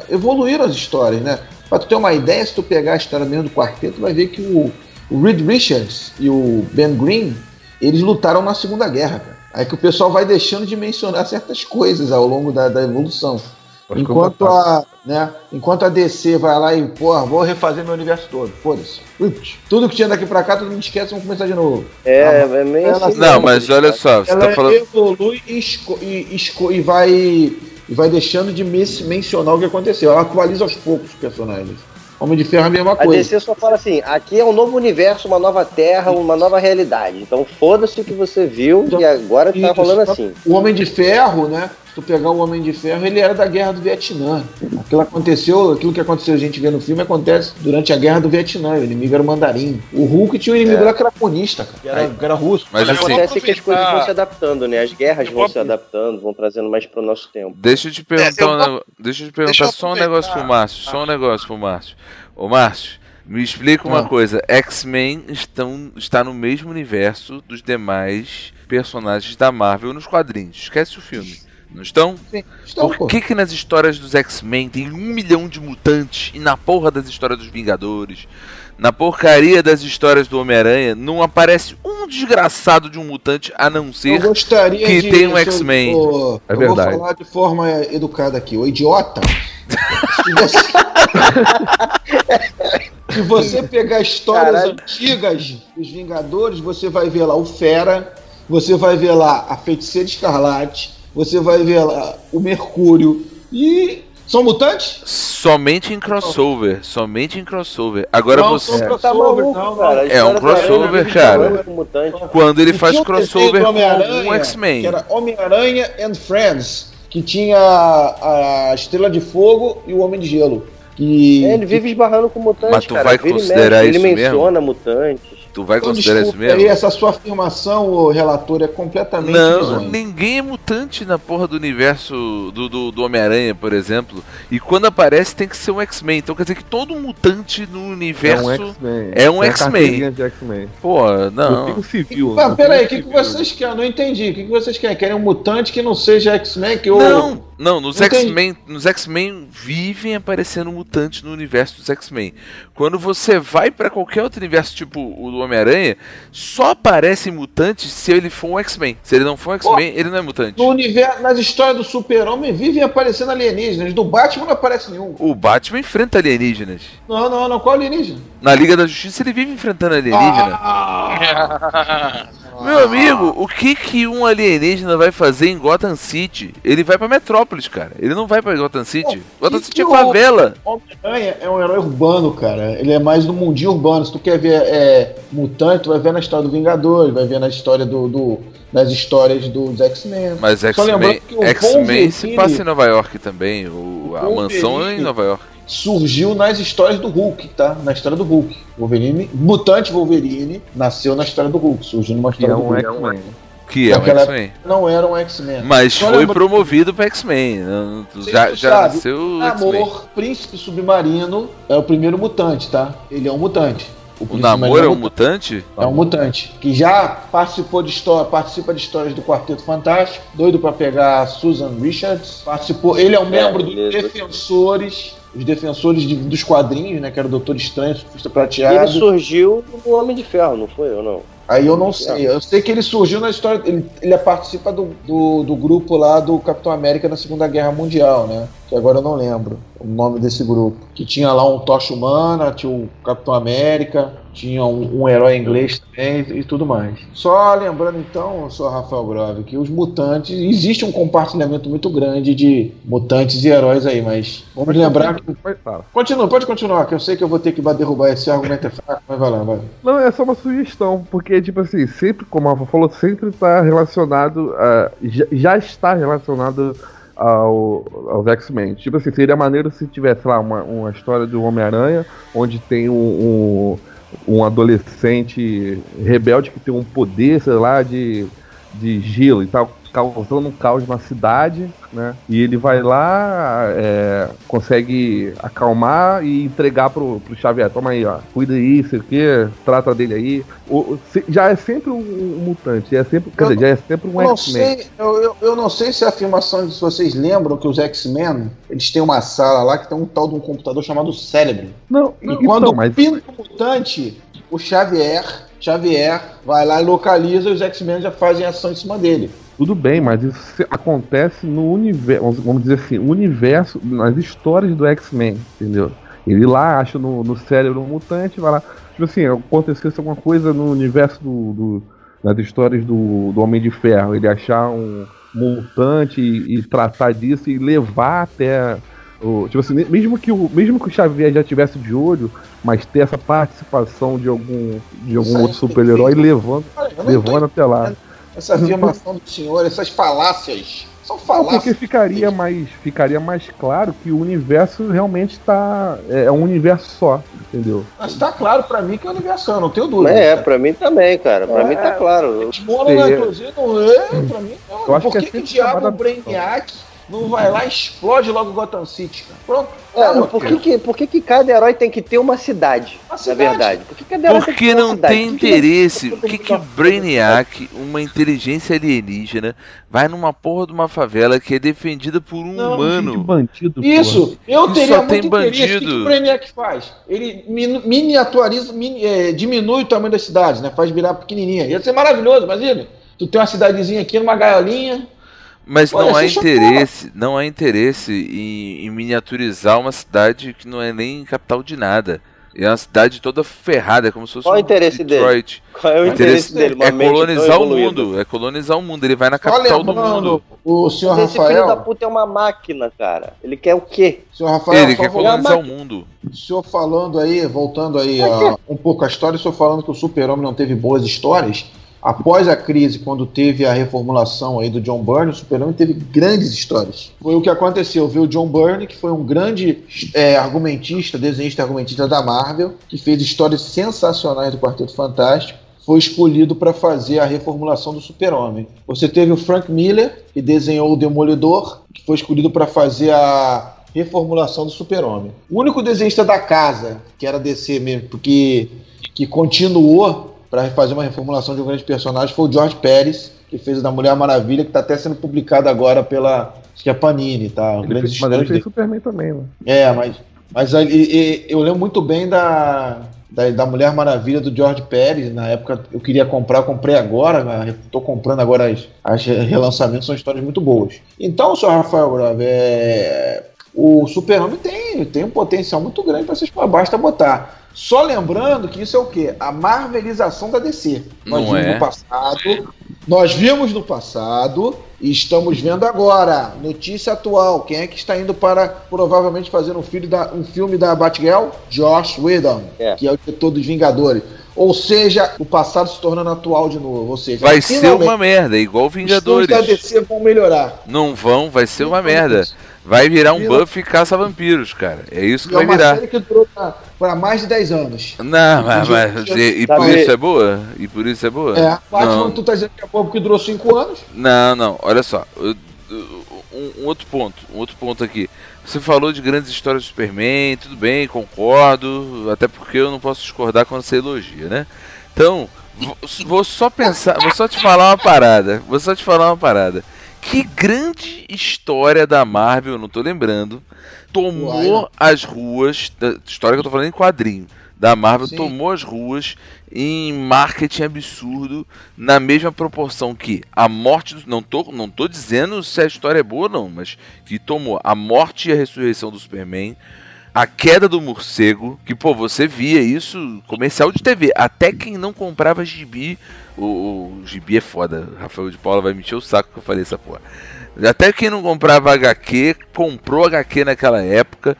evoluíram as histórias, né? Pra tu ter uma ideia, se tu pegar a história mesmo do quarteto, vai ver que o, Reed Richards e o Ben Green, eles lutaram na Segunda Guerra, cara. Aí que o pessoal vai deixando de mencionar certas coisas ao longo da, da evolução. Acho Enquanto a, né, enquanto a DC vai lá e, porra, vou refazer meu universo todo. Foda-se. Tudo que tinha daqui pra cá, todo mundo esquece, vamos começar de novo. É, é meio Ela- assim. Não, mas olha só, você ela tá falando. evolui e, esco- e, esco- e vai e vai deixando de mes- mencionar o que aconteceu. Ela atualiza aos poucos os personagens. Homem de Ferro é a mesma A coisa. DC só fala assim: aqui é um novo universo, uma nova terra, uma nova realidade. Então foda-se o que você viu Então, e agora tá Isso, rolando só- assim. O Homem de Ferro, né? Se tu pegar o Homem de Ferro, ele era da Guerra do Vietnã. Aquilo aconteceu, aquilo que aconteceu, a gente vê no filme, acontece durante a Guerra do Vietnã. O inimigo era o mandarim. O Hulk tinha um inimigo É. lá que era comunista, cara. Era, era russo. Mas assim, Acontece que as coisas vão se adaptando, né? As guerras Eu vão se adaptando, vão trazendo mais pro nosso tempo. Deixa eu te perguntar, eu um vou- nego- deixa eu te perguntar deixa eu só um negócio pro Márcio, só um negócio pro Márcio. Ô Márcio, me explica uma Ah. coisa, X-Men estão está no mesmo universo dos demais personagens da Marvel nos quadrinhos. Esquece o filme. Não estão? Sim. Então, pô. Por que que nas histórias dos X-Men tem um milhão de mutantes e na porra das histórias dos Vingadores, na porcaria das histórias do Homem-Aranha, não aparece um desgraçado de um mutante a não Eu ser gostaria que de. tem um eu- X-Men. o- É eu verdade. vou falar de forma educada aqui. O idiota. se, você... se você pegar histórias Caralho. antigas dos Vingadores, você vai ver lá o Fera, você vai ver lá a Feiticeira Escarlate, você vai ver lá o Mercúrio. E. São mutantes? somente em crossover, somente em crossover. Agora Não, você são Tá maluco, não, cara. É um crossover, cara. mutante. quando ele E faz crossover com um X-Men. Que era Homem-Aranha and Friends. que tinha a, a Estrela de Fogo e o Homem de Gelo. Que, É, ele vive esbarrando com mutantes, Mas tu cara. vai Vira e considerar mexe, isso Ele menciona mutantes. Tu vai Então, considerar isso mesmo? aí, essa sua afirmação, ô relator, é completamente Não, bizonha. ninguém é mutante na porra do universo do, do, do Homem-Aranha, por exemplo. E quando aparece tem que ser um X-Men. Então quer dizer que todo mutante no universo. É um X-Men. é um a X-Men. carteirinha de X-Men. Pô, Não não. tem um civil. Não peraí, o que, que vocês querem? Eu não entendi. O que, que vocês querem? Querem um mutante que não seja X-Men? Que eu... Não, não, nos Não tem- X-Men, nos X-Men vivem aparecendo mutantes no universo dos X-Men. Quando você vai pra qualquer outro universo, tipo o do Homem-Aranha, só aparecem mutantes se ele for um X-Men. Se ele não for um X-Men, ele não é mutante. No universo, nas histórias do Super-Homem vivem aparecendo alienígenas. Do Batman não aparece nenhum. O Batman enfrenta alienígenas. Não, não, não. Qual alienígena? Na Liga da Justiça ele vive enfrentando alienígena. Ah, Meu amigo, o que que um alienígena vai fazer em Gotham City? Ele vai pra Metrópolis, cara. Ele não vai pra Gotham City. Pô, Gotham City é favela. Homem-Aranha é um herói urbano, cara. Ele é mais do mundinho urbano. Se tu quer ver é, mutante, tu vai ver na história do Vingadores, vai ver na história do, do- nas histórias dos X-Men. Mas X-Men se passa em Nova York também. O, a O mansão é em Nova York. Surgiu nas histórias do Hulk, tá? Na história do Hulk. Wolverine, mutante Wolverine, nasceu na história do Hulk. Surgiu numa Que história é do um Hulk. X-Men. Que é um X-Men. Não era um X-Men. Mas Só foi lembra- promovido pra X-Men. Sei Já, já sabe. nasceu o. Namor, Príncipe Submarino, é o primeiro mutante, tá? Ele é um mutante. O Príncipe Namor é um mutante? É um mutante que já participou de história, participa de histórias do Quarteto Fantástico, doido pra pegar a Susan Richards. Participou, ele é um membro dos beleza. defensores, os defensores de- dos quadrinhos, né? Que era o Doutor Estranho, Surfista E ele Prateado. surgiu no Homem de Ferro, não foi ou não? Aí eu não sei, eu sei que ele surgiu na história, ele, ele participa do, do, do grupo lá do Capitão América na Segunda Guerra Mundial, né? Que agora eu não lembro o nome desse grupo. Que tinha lá um Tocha Humana, tinha o Capitão América, tinha um, um herói inglês também e tudo mais. Só lembrando então, sou Rafael Grove, que os mutantes, existe um compartilhamento muito grande de mutantes e heróis aí, mas vamos lembrar que. Continua, pode continuar, que eu sei que eu vou ter que derrubar esse argumento é fraco, mas vai lá, vai. Não, é só uma sugestão, porque, tipo assim, sempre, como a Rafa falou, sempre tá relacionado, a, já, já está relacionado ao, aos X-Men. Tipo assim, seria maneiro se tivesse lá uma, uma história do Homem-Aranha, onde tem um, um, um adolescente rebelde que tem um poder, sei lá, de, de gelo e tal, causando um caos na cidade, né? E ele vai lá, é, consegue acalmar e entregar pro, pro Xavier. Toma aí, ó. Cuida aí, sei o que, trata dele aí. O, se- já é sempre um, um mutante, é sempre, quer dizer, já é sempre um não, X-Men. eu, eu, eu não sei se a afirmação, se vocês lembram que os X-Men, eles têm uma sala lá que tem um tal de um computador chamado cérebro. Não, E então, quando mas pinta o mutante, o Xavier, Xavier vai lá e localiza e os X-Men já fazem ação em cima dele. Tudo bem, mas isso acontece no universo, vamos dizer assim, universo, nas histórias do X-Men, entendeu? Ele lá acha no, no cérebro um mutante, vai lá. Tipo assim, acontecesse alguma coisa no universo do, do- das histórias do, do Homem de Ferro, ele achar um mutante e, e tratar disso e levar até o, tipo assim, mesmo que o mesmo que o Xavier já tivesse de olho, mas ter essa participação de algum de algum Isso outro super-herói levando levando até lá. Essa afirmação do senhor, essas falácias, são Não, falácias. porque ficaria mais, ficaria mais claro que o universo realmente está é, é um universo só, entendeu? Mas tá claro pra mim que é universal, não tenho dúvida. É, pra mim também, cara. Pra É. mim tá claro. Inclusive, não é, pra mim, não. Eu acho Por que é que, que sempre diabo o Brainiac não vai lá e explode logo Gotham City, cara? Pronto. É, por que, que, por que, que cada herói tem que ter uma cidade, Uma na cidade. verdade? Por que cada herói tem que Porque ter uma não cidade? tem Por que interesse. O que que o Brainiac, uma inteligência alienígena, vai numa porra de uma favela que é defendida por um Não, De humano? bandido. Isso, eu Que teria só muito tem interesse. O que, o Brainiac faz? Ele miniaturiza, mini- é, diminui o tamanho das cidades, né? Faz virar pequenininha. Ia ser maravilhoso, imagina. Tu tem uma cidadezinha aqui numa gaiolinha. Mas Olha, não há interesse, não há interesse em, em miniaturizar uma cidade que não é nem capital de nada. É uma cidade toda ferrada, é como se fosse Qual o um interesse dele? Detroit. Qual é o O interesse dele? Uma é colonizar o mundo, é colonizar o mundo. Ele vai na capital do lembrando, mundo. o senhor Esse filho da Rafael, puta é uma máquina, cara. Ele quer o quê? senhor Rafael, Ele quer colonizar o mundo. o senhor falando aí, voltando aí ó, um pouco a história, o senhor falando que o Super-Homem não teve boas histórias. Após a crise, quando teve a reformulação aí do John Byrne, o Super-Homem teve grandes histórias. Foi o que aconteceu. Viu o John Byrne, que foi um grande é, argumentista, desenhista argumentista da Marvel, que fez histórias sensacionais do Quarteto Fantástico foi escolhido para fazer a reformulação do Super-Homem. Você teve o Frank Miller, que desenhou o Demolidor, que foi escolhido para fazer a reformulação do Super-Homem. O único desenhista da casa, que era DC mesmo, porque que continuou para fazer uma reformulação de um grande personagem foi o George Pérez, que fez o da Mulher Maravilha, que está até sendo publicado agora pela acho que é Panini, tá? Ele fez, mas ele fez Superman também, né? É, mas, mas ele, eu lembro muito bem da, da, da, Mulher Maravilha do George Pérez. Na época eu queria comprar, eu comprei agora, estou comprando agora as, as relançamentos, são histórias muito boas. Então, senhor Rafael Bravo, é, o Super-Homem tem, tem um potencial muito grande para vocês basta botar. Só lembrando que isso é o quê? A marvelização da DC. Nós Não vimos é. no passado. Nós vimos no passado e estamos vendo agora. Notícia atual. Quem é que está indo para provavelmente fazer um, da, um filme da Batgirl? Josh Whedon, É. que é o diretor dos Vingadores. Ou seja, o passado se tornando atual de novo. Ou seja, Vai ser uma merda, igual os filmes da Vingadores. DC vão melhorar. Não vão, vai ser uma merda. Vai virar um Buffy caça-vampiros, cara. É isso que E é vai uma virar. série que durou para mais de 10 anos. Não, mas, mas- e, e por isso é boa? E por isso é boa? É, Batman, Não. tu tá dizendo que é bom porque durou 5 anos? Não, não, olha só. Um, um outro ponto, um outro ponto aqui. Você falou de grandes histórias do Superman, tudo bem, concordo, até porque eu não posso discordar quando você elogia, né? Então, vou, só pensar, vou só te falar uma parada, vou só te falar uma parada. Que grande história da Marvel, não tô lembrando, tomou Uai, as ruas, da história que eu tô falando em quadrinho, da Marvel Sim. tomou as ruas em marketing absurdo na mesma proporção que a morte do, não tô não tô dizendo se a história é boa não, mas que tomou a morte e a ressurreição do Superman, a queda do morcego, que pô, você via isso comercial de TV, até quem não comprava gibi, o, o gibi é foda, Rafael de Paula vai me encher o saco que eu falei essa porra. Até quem não comprava HQ, comprou HQ naquela época.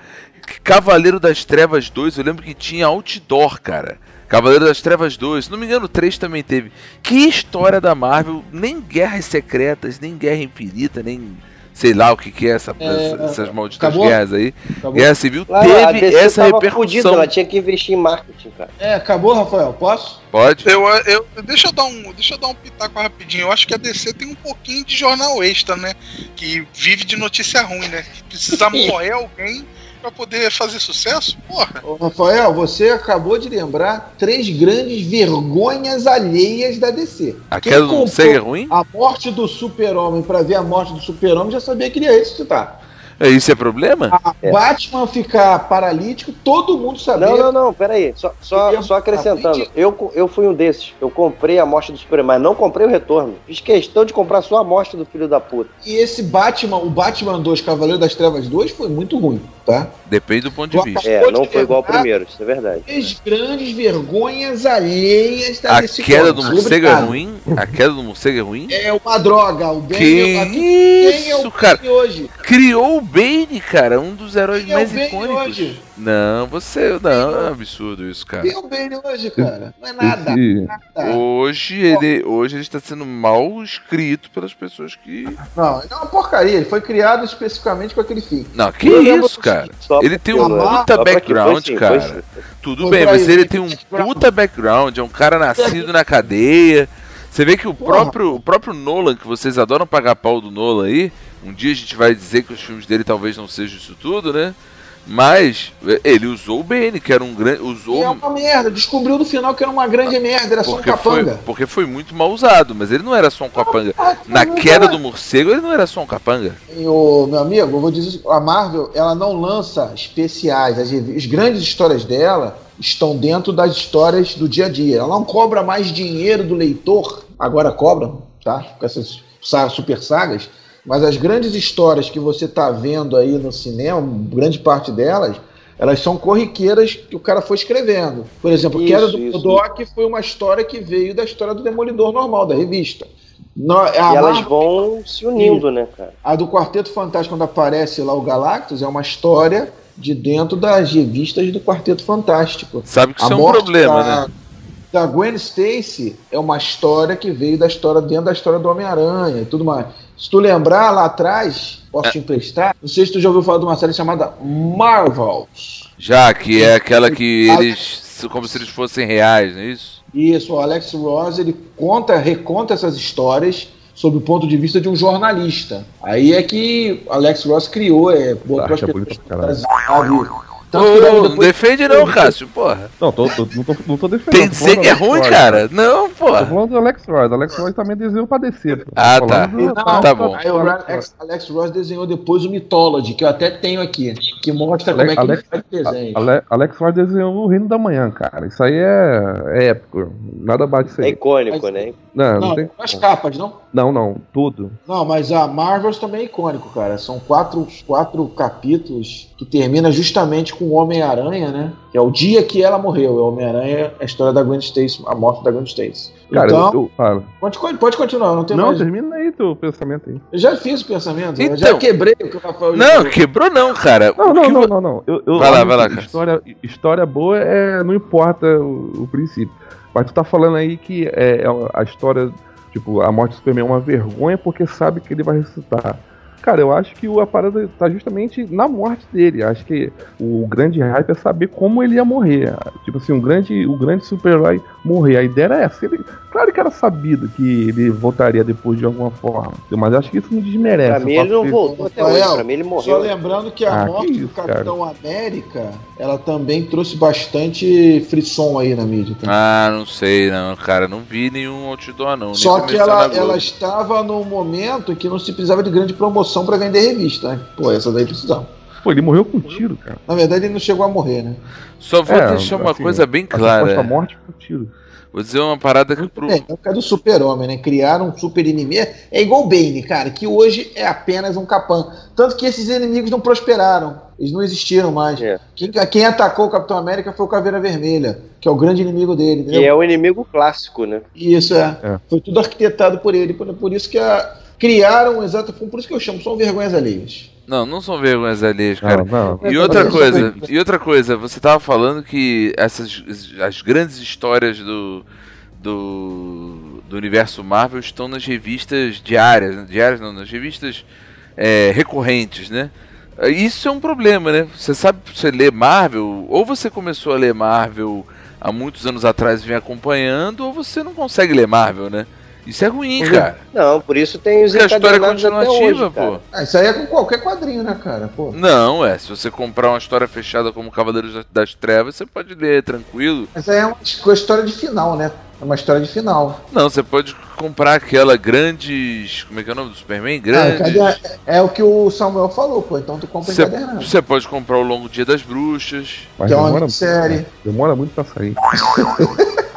Cavaleiro das Trevas 2, eu lembro que tinha outdoor, cara. Cavaleiro das Trevas 2, se não me engano, o 3 também teve. Que história da Marvel, nem Guerras Secretas, nem Guerra Infinita, nem sei lá o que, que é, essa, essa- essas malditas acabou? guerras aí. Acabou? Guerra Civil Claro, a teve DC essa tava repercussão. fudida, ela tinha que investir em marketing, cara. É, acabou, Rafael? Posso? Pode? Eu, eu, deixa, eu dar um, deixa eu dar um pitaco rapidinho. Eu acho que a DC tem um pouquinho de jornal extra, né? Que vive de notícia ruim, né? Que precisa moer alguém pra poder fazer sucesso. Porra, Ô, Rafael, você acabou de lembrar três grandes vergonhas alheias da DC. A Quem queda do morcego é ruim? A morte do super-homem pra ver a morte do super-homem já sabia que ele ia ressuscitar. É, Isso é problema? A Batman ficar paralítico, todo mundo sabia. Não, não, não, peraí. Só, só, só acrescentando. Eu, eu fui um desses. Eu comprei a morte do Superman, mas não comprei o retorno. Fiz questão de comprar só a morte do filho da puta. E esse Batman, o Batman 2, Cavaleiro das Trevas 2, foi muito ruim, tá? Depende do ponto de vista. É, não foi igual ao primeiro, isso é verdade. Três grandes vergonhas alheias da A queda do morcego é ruim? A queda do morcego é ruim? É uma droga. O Bane Que é, quem é o isso, cara? Bane hoje? Criou o Bane, cara, um dos heróis Quem é o mais Bane icônicos. hoje? Não, você. Não, é absurdo isso, cara. É o Bane hoje, cara? Não é nada. Esse- nada. Hoje ele, hoje ele está sendo mal escrito pelas pessoas que. Não, ele é uma porcaria. Ele foi criado especificamente com aquele fim. Não, que Eu isso, cara. só Ele tem um puta background, sim, cara. sim. Tudo Foi bem, mas ele, ele tem um puta background. É um cara nascido na cadeia. Você vê que o Porra. próprio, o próprio Nolan, que vocês adoram pagar pau do Nolan aí, um dia a gente vai dizer que os filmes dele talvez não sejam isso tudo, né? Mas é, ele usou o Bane, que era um grande. E Usou é uma merda. Descobriu no final que era uma grande merda. Era só um porque foi, capanga. porque foi muito mal usado, mas ele não era só um capanga. Ah, Na mas queda do morcego, ele não era só um capanga. E o meu amigo, eu vou dizer, a Marvel, ela não lança especiais. As, as grandes histórias dela estão dentro das histórias do dia a dia. Ela não cobra mais dinheiro do leitor. Agora cobram, tá? Com essas sa- super sagas. Mas as grandes histórias que você tá vendo aí no cinema, grande parte delas, elas são corriqueiras que o cara foi escrevendo. Por exemplo, Isso, Queda do isso. Modok foi uma história que veio da história do Demolidor normal, da revista. No- a E elas Marvel- vão se unindo, né, cara? a do Quarteto Fantástico, quando aparece lá o Galactus, é uma história de dentro das revistas do Quarteto Fantástico. Sabe que isso A é um problema, da- né? da Gwen Stacy é uma história que veio da história dentro da história do Homem-Aranha e tudo mais. Se tu lembrar lá atrás, posso te emprestar? Não sei se tu já ouviu falar de uma série chamada Marvels. Já, que é aquela que eles. como se eles fossem reais, não é isso? Isso, o Alex Ross ele conta, reconta essas histórias sob o ponto de vista de um jornalista. Aí é que Alex Ross criou, é, botou as bonito pessoas Ô, Tanto não depois- defende não, Cássio, porra. Não, tô, tô- não, tô, não tô defendendo. Tem tô que dizer que é do Alex ruim, Ross. cara? Não, Tô porra. falando do Alex Ross. Alex Ross também desenhou pra descer. Ah, tá. Não, Tá bom. Aí o Alex, Alex Ross desenhou depois o Mythology, que eu até tenho aqui, que mostra como é que Alex- ele faz desenho. Ale- Alex Ross desenhou o Reino da Manhã, cara. Isso aí é, é épico. Nada bate isso É aí. icônico, né? Não, não, Não, tem. as capas, não? Não, não, tudo. Não, mas a Marvels também é icônico, cara. São quatro, quatro capítulos que termina justamente com o Homem-Aranha, né? Que é o dia que ela morreu. O Homem-Aranha, a história da Gwen Stacy, a morte da Gwen Stacy. Cara, então, eu, eu falo. pode, pode continuar, não tem Não, mais. termina aí teu pensamento aí. Eu já fiz o pensamento, eu já Então. quebrei o que o Rafael Não, quebrou não, cara. Não, não, não, não, não. Eu, eu Vai lá, vai lá, cara. História, história boa é. Não importa o, o princípio. Mas tu tá falando aí que é, é a história, tipo, a morte do Superman é uma vergonha porque sabe que ele vai ressuscitar. Cara, eu acho que o- a parada tá justamente na morte dele. Acho que o grande hype é saber como ele ia morrer. Tipo assim, um grande, o grande super-herói morrer. A ideia era essa. Ele- claro que era sabido que ele voltaria depois de alguma forma. Mas acho que isso não desmerece. Pra mim ele não voltou até hoje. Pra mim ele Só morreu. lembrando que a Ah, morte que do isso, Capitão América, ela também trouxe bastante frisson aí na mídia. tá? Ah, não sei, não, cara. Não vi nenhum outdoor, não. nem Só que ela, ela estava num momento que não se precisava de grande promoção para vender revista. Né? Pô, essa daí precisava. Pô, ele morreu com um tiro, cara. Na verdade, ele não chegou a morrer, né? Só vou É, deixar uma assim, coisa bem A clara. morte com um tiro. Vou dizer uma parada que pro. É, é o caso do super-homem, né? Criaram um super inimigo. É igual o Bane, cara, que hoje é apenas um capã. Tanto que esses inimigos não prosperaram. Eles não existiram mais. É. Quem, quem atacou o Capitão América foi o Caveira Vermelha, que é o grande inimigo dele, entendeu? E é o inimigo clássico, né? Isso é. É. Foi tudo arquitetado por ele. Por, por isso que a- criaram, exato, por isso que eu chamo, são vergonhas alheias. Não, não são vergonhas alheias, cara. Não, não. E É, outra coisa, e outra coisa, você tava falando que essas as grandes histórias do do, do universo Marvel estão nas revistas diárias, né? diárias não, nas revistas é, recorrentes, né? Isso é um problema, né? Você sabe, você lê Marvel, ou você começou a ler Marvel há muitos anos atrás e vem acompanhando, ou você não consegue ler Marvel, né? Isso é ruim, é. cara. Não, por isso tem os Porque a história é continuativa, hoje, pô. Ah, isso aí é com qualquer quadrinho, né, cara? Pô. Não, é. Se você comprar uma história fechada como Cavaleiros das- das Trevas, você pode ler tranquilo. Mas aí é uma história de final, né? É uma história de final. Não, você pode comprar aquela grandes. Como é que é o nome do Superman? Ah, Grandes. cadê- é o que o Samuel falou, pô. Então tu compra Você, encadernado. você pode comprar o Longo Dia das Bruxas. Mas Que é uma demora, série. demora muito pra sair.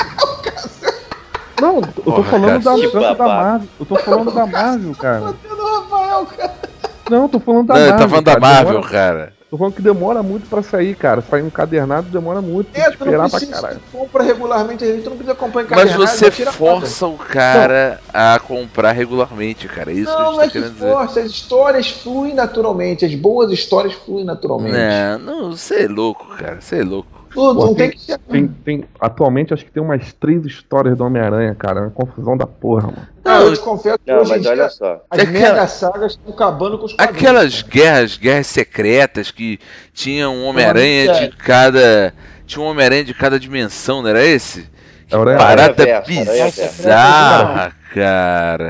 Não, eu tô Porra, falando da, da. Marvel. Eu tô falando da Marvel, cara. Rafael. Não, eu tô falando da Não, ele Marvel. tá falando da. Marvel, Demora- cara. tô falando que demora muito pra sair, cara. Sair um cadernado demora muito. É, tu não esperar pra precisa, compra regularmente, a gente não precisa comprar Mas encadernado. você não tira força o cara a comprar regularmente, cara. É isso Não, que não a é gente tá que querendo dizer. força, as histórias fluem naturalmente, as boas histórias fluem naturalmente. Não, não, você é louco, cara. Você é louco. Pô, não tem- tem que ser. Tem, tem, atualmente acho que tem umas três histórias do Homem-Aranha, cara. É uma confusão da porra, mano. Não, eu te confesso que Não, hoje em mas dia olha só. as É aquela- mega sagas estão acabando com os quadrinhos. Aquelas cara. guerras, guerras secretas que tinha um Homem-Aranha de cada. Tinha um Homem-Aranha de cada dimensão, não era esse? É Aranha- Parada Aranha-Verso. bizarra, cara.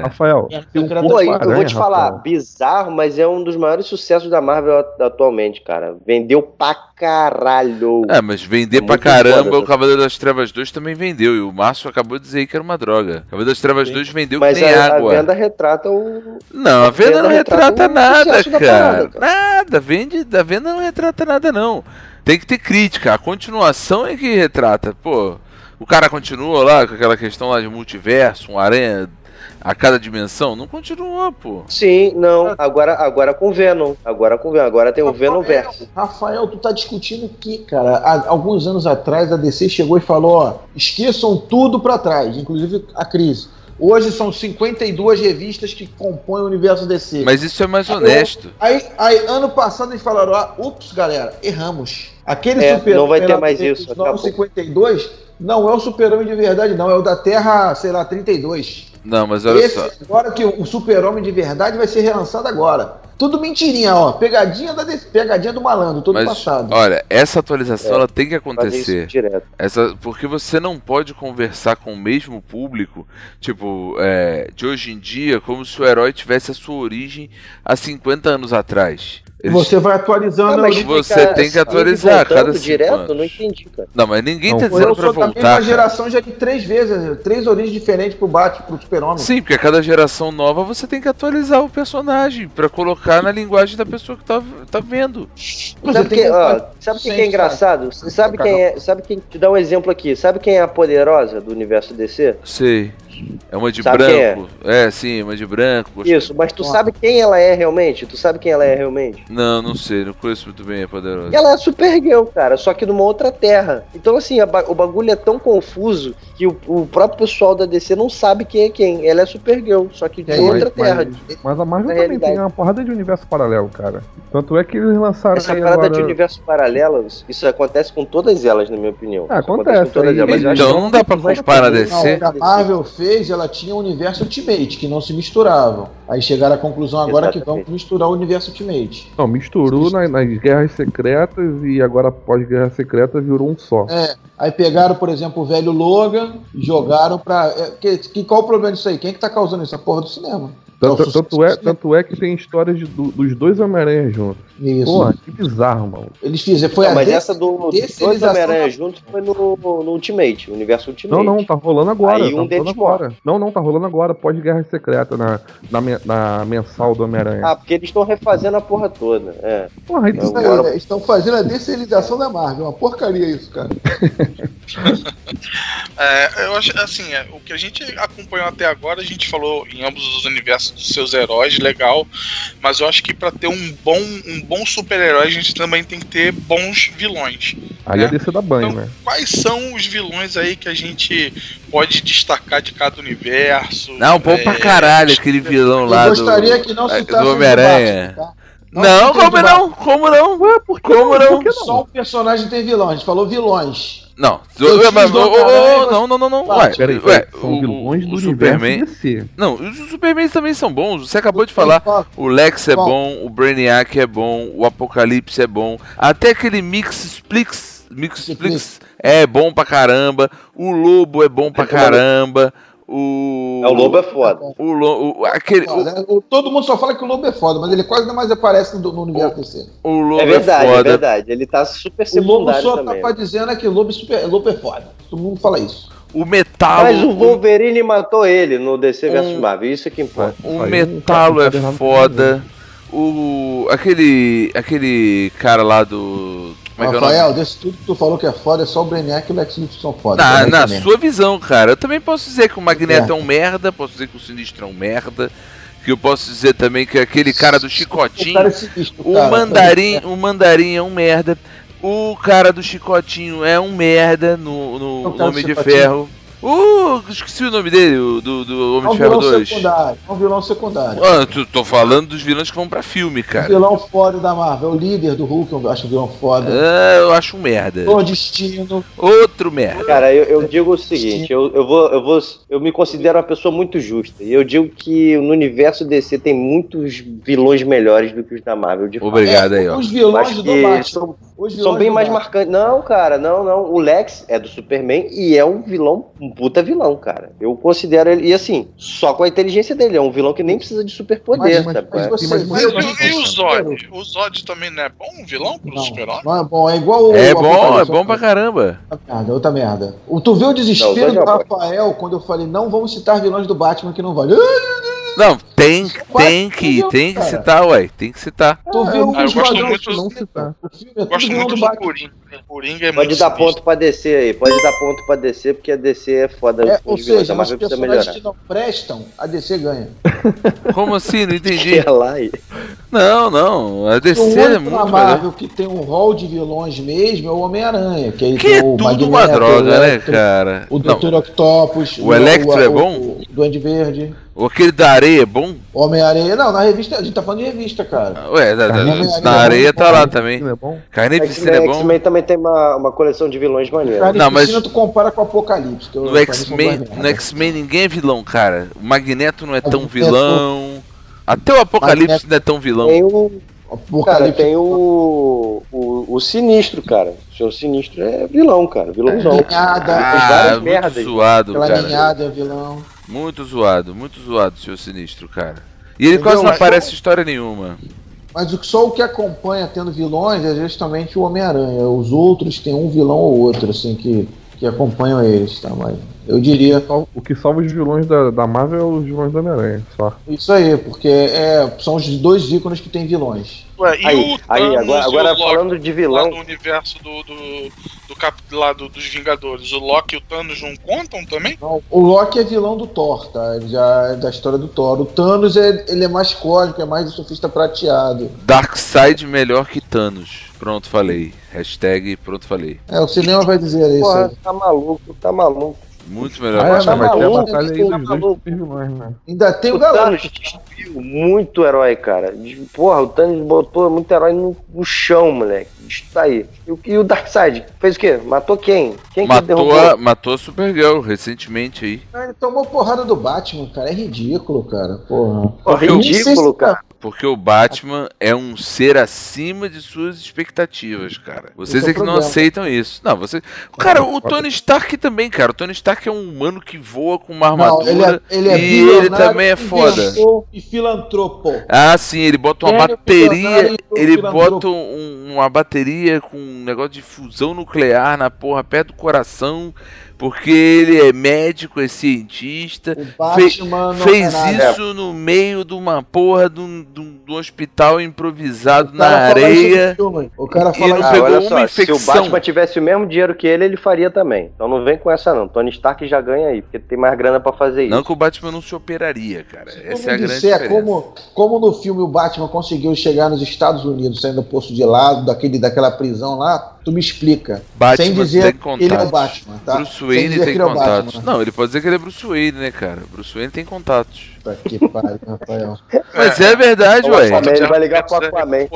Rafael, É, tem um Pô, eu vou aranha, te falar, Rafael. bizarro, mas é um dos maiores sucessos da Marvel at- atualmente, cara. Vendeu pra caralho. É, mas vender Muito pra caramba foda, o tá? Cavaleiro das Trevas 2 também vendeu. E o Márcio acabou de dizer aí que era uma droga. O Cavaleiro das Trevas 2 vendeu mas que nem a, a água. venda retrata o. Não, a a venda venda não retrata retrata o nada, cara. parada, cara. Nada, vende, a venda não retrata nada, não. Tem que ter crítica. A continuação é que retrata. Pô, o cara continua lá com aquela questão lá de multiverso, um aranha a cada dimensão. Não continua, pô. Sim, não. Agora, agora com Venom. Agora com Venom. Agora tem o Venom Verso. Rafael, tu tá discutindo o que, cara? Há alguns anos atrás a DC chegou e falou, ó, esqueçam tudo pra trás, inclusive a crise. Hoje são 52 revistas que compõem o universo DC. Mas isso é mais honesto. Aí, aí, ano passado eles falaram, ah, ups, galera, erramos. Aquele É, super não vai ter mais isso, Não, acabou. 52 não é o super-homem de verdade, não. É o da Terra, sei lá, 32. Não, mas olha Esse, só. agora que o super-homem de verdade vai ser relançado agora. Tudo mentirinha, ó. Pegadinha, da, pegadinha do malandro, todo Mas, passado. olha, essa atualização É, ela tem que Fazer isso acontecer. direto. Essa, porque você não pode conversar com o mesmo público, tipo, é, de hoje em dia, como se o herói tivesse a sua origem há 50 anos atrás. Eles- Você vai atualizando. Ah, mas você fica tem que atualizar cada direto, anos. não entendi, cara. Não, mas ninguém Não, tá eu dizendo pra sou da voltar. mesma geração já de três vezes, três origens diferentes pro Batman, pro super-homem. Sim, porque a cada geração nova você tem que atualizar o personagem pra colocar na linguagem da pessoa que tá, tá vendo. Você Sabe que, que ó, sabe o que, que é engraçado? Sabe quem é? Sabe quem? Te dá um exemplo aqui. Sabe quem é a poderosa do universo DC? Sei. É uma de Sabe é? branco. É? sim, uma de branco. gostei. Isso, mas tu sabe quem ela é realmente? Tu sabe quem ela é realmente? Não, não sei, não conheço muito bem a poderosa. Ela é Supergirl, cara, só que numa outra terra. Então, assim, a ba- o bagulho é tão confuso que o, o próprio pessoal da DC não sabe quem é quem. Ela é Supergirl, só que de É, outra mas- terra. Mas a Marvel também realidade. tem uma porrada de universo paralelo, cara. Tanto é que eles lançaram Essa aí parada agora... de universo paralelos, isso acontece com todas elas, na minha opinião. Ah, acontece, com todas aí- elas, mas Então não dá pra comparar a. DC. Marvel fez, ela tinha o universo Ultimate, que não se misturavam. Aí chegaram à conclusão agora que Exatamente. vamos misturar o universo Ultimate. Não, misturou na- nas guerras secretas e agora pós-guerra secreta virou um só. É, aí pegaram, por exemplo, o velho Logan e jogaram pra. É, que, que- qual o problema disso aí? Quem é que tá causando isso? A porra do cinema. Tanto, É tanto é, tanto é que tem histórias de- do- dos dois Homem-Aranha juntos. Isso. Porra, que bizarro, mano. Eles fizeram. Foi Não, a mas essa do dos dois Homem-Aranha da- juntos foi no, no Ultimate, universo Ultimate. Não, não, tá rolando agora. Aí tá um deles rolando agora. Não, não, tá rolando agora, pós-guerra secreta, na, na, na mensal do Homem-Aranha. Ah, porque eles estão refazendo a porra toda. É. Porra, aí, Agora-? Estão fazendo a deserialização da Marvel. Uma porcaria isso, cara. É, eu acho assim, é, o que a gente acompanhou até agora, a gente falou em ambos os universos dos seus heróis, legal. Mas eu acho que pra ter um bom, um bom super-herói, a gente também tem que ter bons vilões. aí é. é descer da banho, Então, né? Quais são os vilões aí que a gente pode destacar de cada universo? Não, bom É, pra caralho aquele vilão lá Eu do, gostaria que não é, citasse do o Homem-Aranha. Batman, tá? Não, citem como o não? Como não? Ué, por que Como não? Por que Só um personagem tem vilão. A gente falou vilões. Não, Eu mas- Homem-Aranha, não, não, não, não. Ué, Peraí, ué, são o- vilões o do Superman. Não, os Supermans também são bons. Você acabou de falar. O Lex é bom, o Brainiac é bom, o Apocalipse é bom. Até aquele Mix Splix, Mix Splix é bom pra caramba. O Lobo é bom pra caramba. O É, o Lobo é foda. o, Lo- o- aquele o, Foda. O- Todo mundo só fala que o Lobo é foda, mas ele quase não mais aparece no, no universo DC. o Lobo É verdade, é, foda. verdade. Ele tá super O Lobo secundário só também. tá dizendo é que o Lobo, é super, o Lobo é foda. Todo mundo fala isso. O Metalo, Mas o Wolverine matou ele no DC vs Um- Marvel, isso é que importa. o Aí, Metalo é foda. O aquele aquele cara lá do como que é o? Rafael, desse tudo que tu falou que é foda, é só o Brainiac e o Lex Luthor são foda. Na, na sua visão, cara. Eu também posso dizer que o Magneto É. é um merda, posso dizer que o Sinistro é um merda. Que eu posso dizer também que aquele cara do O Chicotinho, cara é sinistro, o. Mandarim, o Mandarim é um merda. O cara do Chicotinho é um merda no, no O Homem de. Ferro. Uh, esqueci o nome dele, o do, do É Homem um de Ferro vilão 2. secundário. É um vilão secundário. Ah, tu- tô falando dos vilões que vão pra filme, O cara. vilão foda da Marvel. O líder do Hulk, eu acho um vilão foda. Ah, eu acho um merda. O Destino. Outro merda. Cara, eu, eu digo o seguinte, eu, eu vou, eu vou, eu me considero uma pessoa muito justa. E eu digo que no universo DC tem muitos vilões melhores do que os da Marvel. De. Obrigado aí, ó. Os vilões do Batman. são, são bem mais Batman. marcantes. Não, cara, não, não. O Lex é do Superman e é um vilão, puta vilão, cara. Eu considero ele, e assim, só com a inteligência dele. É um vilão que nem precisa de superpoder, Mas- sabe? mas é? você Mas- viu Mas Meu e, o- o Zod? O Zod também não é bom um vilão pro Não, super-homem? não é bom. É igual o É bom, é bom pra caramba. Outra merda, outra merda. O, tu viu o Não, desespero Zod é do ótimo. Rafael quando eu falei, não vamos citar vilões do Batman que não vale. Não, tem, tem que, tem que cara. citar, ué. Tem que citar. Tu Ah, viu eu o Ah, eu gosto Esquadrão muito- Suicida? não citar. O é tudo Gosto muito do do Batman. Coringa. É Pode muito dar sinistro. ponto pra descer aí, pode dar ponto pra descer, porque a DC é foda. É, ou vilões seja, os precisa personagens melhorar. que não prestam, a DC ganha. Como assim? Não entendi. É lá e... Não, não. A O DC é único na muito. Marvel que tem um rol de vilões mesmo é o Homem-Aranha, que aí Que tem é o tudo Magneto, uma droga, o né, Electro, cara? O Dr. Octopus. O Electro é o- bom? O Duende Verde. aquele da areia é bom? Homem-Aranha. Não, na revista, a gente tá falando de revista, cara. Ué, da- da- na é areia bom, tá lá também. Não é bom? Carnificina é bom? X-Men também tem uma, uma coleção de vilões maneiros. Cara, Não, mas- tu compara com o Apocalipse. No X-Men, no. X-Men ninguém é vilão, cara. O Magneto não é tão Magneto- vilão. Até o Apocalipse Magneto- não é tão vilão. Tem o, cara, tem o, o, o Sinistro, cara. O seu Sinistro é vilão, cara. Vilãozão. Ninhada, Ah, várias muito merdas. zoado, aquela cara. ninhada é vilão. Muito zoado, muito zoado, seu sinistro, cara. E ele Entendeu? quase não aparece história nenhuma. Mas o- só o que acompanha tendo vilões é justamente o Homem-Aranha. Os outros tem um vilão ou outro, assim, que, que acompanham eles, tá? Mas eu diria O que salva os vilões da, da Marvel é os vilões do Homem-Aranha, só. isso aí, porque é, são os dois ícones que tem vilões. Ué, e Aí, o aí Thanos agora, e o agora Loki falando de lá vilão, do universo do, do, do cap, lá do- dos Vingadores, o Loki e o Thanos não contam também? Não, o Loki é vilão do Thor, tá? Ele já é da história do Thor. O Thanos é, ele é mais cósmico, é mais do surfista prateado. Darkseid melhor que Thanos. Pronto, falei. Hashtag pronto, falei. É, o cinema vai dizer isso. porra, aí. tá maluco, tá maluco. Muito melhor Ah, é, que não, mas tem batalha aí tá dos dois né? Ainda tem o O Thanos Galactus. destruiu muito herói, cara. Porra, o Thanos botou muito herói no, no chão, moleque. Está aí. E, o- e o Darkseid? Fez o quê? Matou quem? Quem que Matou derrubou? a, matou a Supergirl recentemente aí. Ele tomou porrada do Batman, cara. É ridículo, cara. Porra. Porra, ridículo, se- cara. Porque o Batman é um ser acima de suas expectativas, cara. Vocês Esse é é que não problema. aceitam isso. Não, você. Cara, o Tony Stark também, cara. O Tony Stark é um humano que voa com uma Não, armadura. ele é, ele é e ele também é foda. E filantropo. Ah, sim, ele bota uma bateria. Ele bota um- uma bateria com um negócio de fusão nuclear na porra perto do coração. Porque ele é médico, é cientista. Batman Fez é nada. isso no meio de uma porra de um, de um- de um hospital improvisado O na areia. O cara E fala não isso. Ah, pegou olha uma só, se infecção. o Batman tivesse o mesmo dinheiro que ele, ele faria também. Então não vem com essa não. Tony Stark já ganha aí, porque tem mais grana pra fazer isso. Não que o Batman não se operaria, cara. Essa é a Como grande diferença. como, como no filme o Batman conseguiu chegar nos Estados Unidos saindo do posto de lado, daquele, daquela prisão lá, tu me explica. Batman sem dizer ele é o Batman, tá? Bruce Wayne tem o contatos. Batman. Não, ele pode dizer que ele é Bruce Wayne, né, cara? Bruce Wayne tem contatos. Puta que pariu, Rafael. Mas é verdade, O ué. Ele vai ligar pro é Aquaman.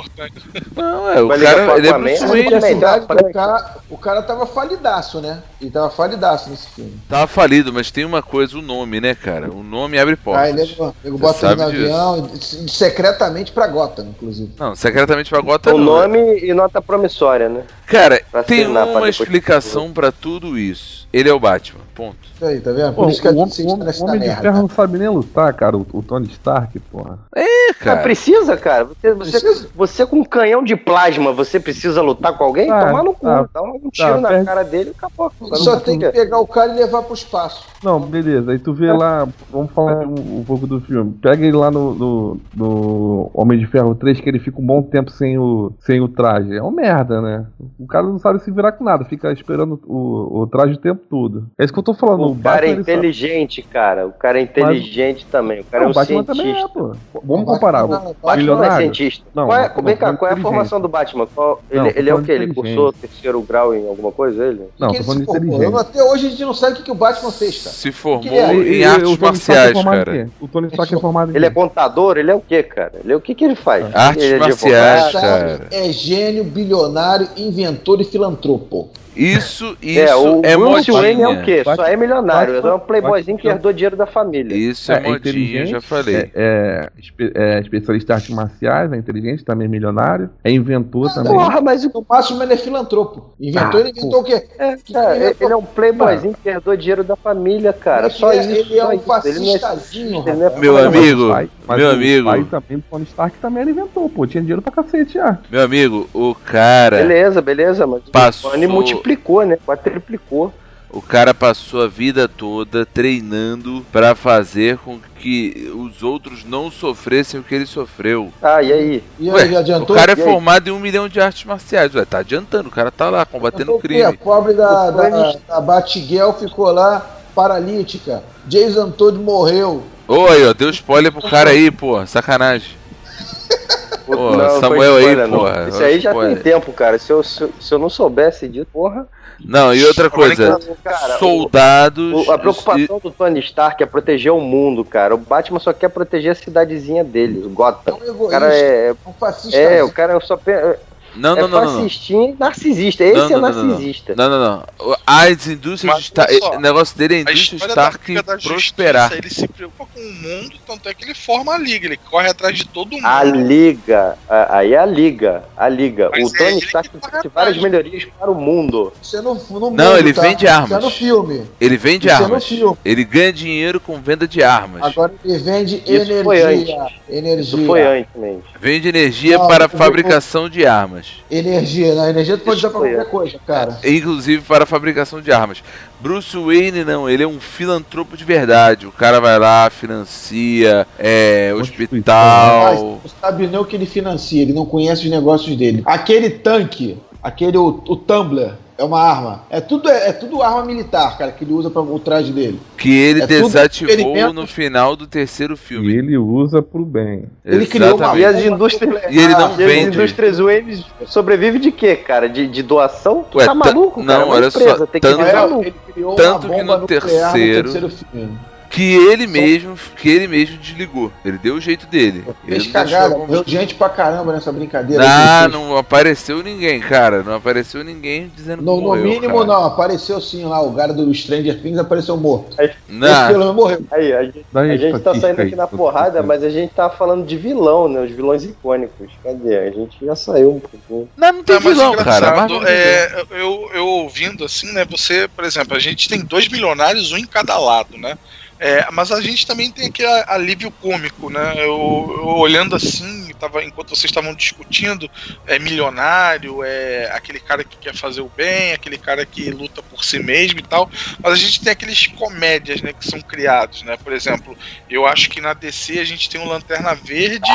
Não, é, o Vai cara, ele é Bruce né? Wayne. a também, verdade, o cara, o cara tava falidaço, né? Ele tava falidaço nesse filme. Tava falido, mas tem uma coisa, o nome, né, cara? O nome abre portas. Aí ele, ele Você bota ele no avião, secretamente pra Gotham, inclusive. Não, secretamente pra Gotham O não. nome e nota promissória, né? Cara, Pra tem uma explicação pra tudo isso. Ele é o Batman, ponto. Isso aí, tá vendo? Pô, Por isso que a o, gente homem- o nessa Homem de. Ferro não sabe nem lutar, cara. O, o Tony Stark, porra. É, Não cara. precisa, cara. Você, você, Precisa? você com um canhão de plasma, você precisa lutar com alguém? Tá, Tomar no cu. tá. Dá um tiro Tá, na perde- cara dele e acabou. Ele só tem que pegar o cara e levar pro espaço. Não, beleza. Aí tu vê lá, vamos falar um, um pouco do filme. Pega ele lá no, no, no Homem de Ferro 3, que ele fica um bom tempo sem o, sem o traje. É um merda, né? O cara não sabe se virar com nada, fica esperando o, o traje o tempo todo. É isso que eu tô falando. O cara é ele sabe- inteligente, cara. O cara é inteligente também. O cara Não, é o um Batman também é, cientista. pô. Vamos comparar. Não, O não, Batman não é cientista. Não, Qual é, não, vem cá, não, qual é a formação do Batman? Qual- Não, ele, tô ele é o quê? Ele cursou terceiro grau em alguma coisa, ele? Não, tô falando inteligente. Até hoje a gente não sabe o que, o Batman fez, cara. Se formou é? em artes o é marciais, formado em cara. O Tony Stark é formado em Ele é contador? Ele é o quê, cara? Ele é o que que ele faz? Artes é marciais, cara. É gênio, bilionário, inventor e filantropo. Isso, isso É, o é Bruce modinha. Wayne é o quê? Só é milionário. É um playboyzinho que herdou dinheiro da família. Isso é, É, é modinha, inteligente, já falei. É, é é especialista em artes marciais, é inteligente, também é milionário, é inventor também. Porra, mas o máximo ele é filantropo. Inventou, Ah, ele inventou o quê? É, cara, Ele é- ele é um playboyzinho que herdou dinheiro da família, cara. Ele Só é- isso. ele é um. Ele é fascistazinho, ele é. Meu amigo, o pai- meu o amigo. pai também do Tony Stark também era inventor, pô, tinha dinheiro pra cacete já. Meu amigo, o cara, Beleza, beleza, mas Passou- o Tony multiplicou, né? Quadriplicou. o cara passou a vida toda treinando pra fazer com que os outros não sofressem o que ele sofreu. Ah, e aí? E Ué, aí, adiantou? o cara é E aí? formado em um milhão de artes marciais, ué, tá adiantando, o cara tá lá combatendo Adiantou o o quê? A crime. pobre da, da, da Batgirl ficou lá paralítica. Jason Todd morreu. Oi, ó, deu spoiler pro cara aí, pô, sacanagem. Pô, não, Samuel aí, não. porra. Isso aí já Spoiler. tem tempo, cara. Se eu, se, eu- se eu não soubesse disso, porra. Não, e outra coisa, então, cara, soldados. O- a preocupação do Tony Stark é proteger o mundo, cara. O Batman só quer proteger a cidadezinha dele, o Gotham. É um O cara é. um fascista. É, o cara só. pe- Não, é não, não, não. não. narcisista. Esse Não, é não, não. narcisista. Não, não, não. As indústrias Mas, só, O negócio dele é a indústria Stark prosperar. Justiça, ele se preocupa com o mundo, tanto é que ele forma a liga, ele corre atrás de todo mundo. A Liga. Aí é a Liga. A Liga. Mas o é Tony Stark paga várias atrás. melhorias para o mundo. Isso é no, no Não, mundo, ele tá? vende Isso armas. é no filme. Ele vende Isso é no armas. filme. Ele ganha dinheiro com venda de armas. Agora ele vende Isso foi energia. Energia. Isso foi antes, mesmo. Vende energia Não, para fabricação de armas. Energia. Na energia tu pode usar pra qualquer coisa, cara. Inclusive para a fabricação de armas. Bruce Wayne não, ele é um filantropo de verdade. O cara vai lá, financia, é, Mas hospital. você sabe nem o que ele financia, ele não conhece os negócios dele. Aquele tanque, aquele o, o Tumblr, é uma arma. É tudo, é, é tudo arma militar, cara, que ele usa para o traje dele. Que ele É desativou no final do terceiro E filme. ele usa pro bem. Ele criou uma E Exatamente. as indústrias-. E ele não E as vende. indústrias Wave sobrevive de quê, cara? De, de doação? Tu Ué, tá maluco, cara? não, É uma olha só, que tanto- É, ele criou Tanto uma que bomba no nuclear terceiro- no terceiro filme. Que ele mesmo, que ele mesmo desligou. Ele deu o jeito dele. Ele Fez não cagada, gente pra caramba nessa brincadeira. Ah, fez. não apareceu ninguém, cara. Não apareceu ninguém dizendo No, que no morreu, mínimo, cara. não. Apareceu sim lá. O cara do Stranger Things apareceu morto. Não. morreu. Aí, a gente, a gente tá saindo aqui na porrada, mas a gente tá falando de vilão, né? Os vilões icônicos. Cadê? A gente já saiu um pouquinho. Não, não tem mas vilão, engraçado, cara. Não é, eu, eu ouvindo assim, né? Você, por exemplo, a gente tem dois milionários, um em cada lado, né? É, mas a gente também tem aquele alívio cômico, né? Eu, eu olhando assim, tava, enquanto vocês estavam discutindo, é milionário, é aquele cara que quer fazer o bem, aquele cara que luta por si mesmo e tal. Mas a gente tem aqueles comédias, né, que são criados, né? Por exemplo, eu acho que na DC a gente tem o Lanterna Verde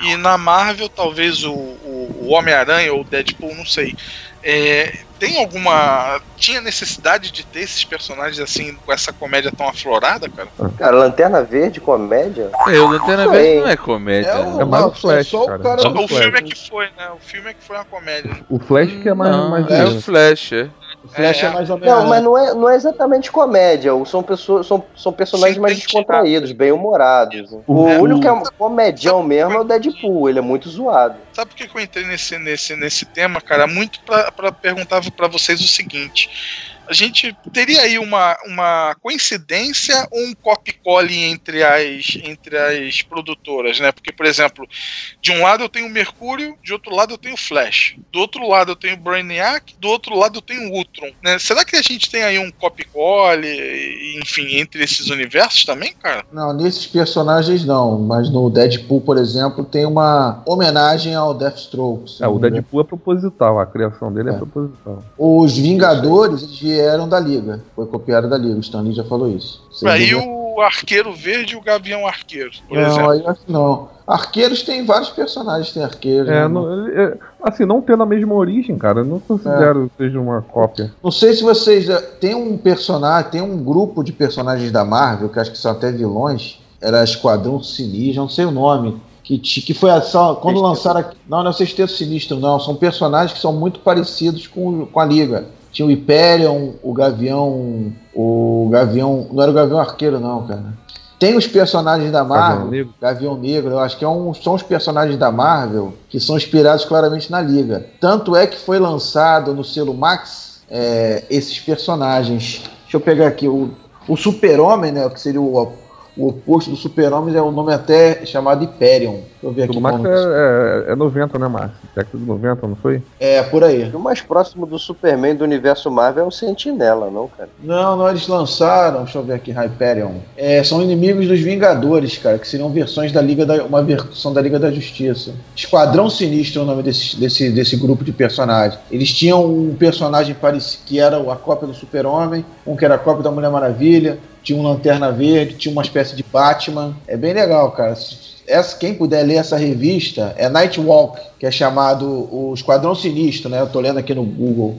e na Marvel talvez o, o, o Homem-Aranha ou o Deadpool, não sei. É, tem alguma. Tinha necessidade de ter esses personagens assim, com essa comédia tão aflorada, cara? Cara, Lanterna Verde, comédia? É, o Lanterna Verde não é comédia. É, né? o, É mais não, o Flash, só cara. o cara Só o filme é Flash. que foi, né? O filme é que foi uma comédia. O Flash que é mais, Não, mais é o Flash, é. O Flash é, É. mais ou menos. Não, mas não é, não é exatamente comédia. São pessoas, são, são personagens mais descontraídos, bem humorados. O É. único que é comedião mesmo é o Deadpool. Ele é muito zoado. Sabe por que que eu entrei nesse, nesse, nesse tema, cara? Muito pra, pra perguntar pra vocês o seguinte. A gente teria aí uma, uma coincidência ou um copy-cole entre as, entre as produtoras, né? Porque, por exemplo, de um lado eu tenho o Mercúrio, de outro lado eu tenho o Flash. Do outro lado eu tenho o Brainiac, do outro lado eu tenho o Ultron, né? Será que a gente tem aí um copy-cole, enfim, entre esses universos também, cara? Não, nesses personagens não, mas no Deadpool, por exemplo, tem uma homenagem ao Deathstroke. É, o. Deadpool é proposital, a criação dele é, É. proposital. Os Vingadores eles vieram da Liga, foi copiado da Liga, o Stanley já falou isso. Sem Aí dúvida. o Arqueiro Verde e o Gavião Arqueiro, por Não, exemplo. aí eu acho que não. Arqueiros tem vários personagens, tem arqueiros. É, né? não- é, assim, não tendo a mesma origem, cara, eu não considero que seja uma cópia. Não sei se vocês. eh, Tem um personagem, tem um grupo de personagens da Marvel, que acho que são até vilões. Era Esquadrão Sinistro, não sei o nome. Que, que foi a, só, quando Sexteto. lançaram. aqui- Não, não é o Sexteto Sinistro, não. São personagens que são muito parecidos com, com a Liga. Tinha o Hyperion, o Gavião. O Gavião. Não era o Gavião Arqueiro, não, cara. Tem os personagens da Marvel. Gavião Negro. Gavião Negro, eu acho que é um- são os personagens da Marvel que são inspirados claramente na Liga. Tanto é que foi lançado no selo Max é, esses personagens. Deixa eu pegar aqui o, o Super-Homem, né? Que seria o, o oposto do Super-Homem, é o nome até chamado Hyperion. Deixa eu ver aqui. O nome. é, é, é 90, né, Márcio? Década de 90, não foi? É, por aí. O mais próximo do Superman do universo Marvel é o Sentinela, não, cara? Não, não, eles lançaram, deixa eu ver aqui, Hyperion. É, são inimigos dos Vingadores, cara, que seriam versões da Liga da. uma versão da Liga da Justiça. Esquadrão Sinistro é o nome desse, desse, desse grupo de personagens. Eles tinham um personagem parecido, que era a cópia do Super-Homem, um que era a cópia da Mulher Maravilha, tinha um Lanterna Verde, tinha uma espécie de Batman. É bem legal, cara. Essa, quem puder ler essa revista é Nightwalk, que é chamado o Esquadrão Sinistro, né? Eu tô lendo aqui no Google.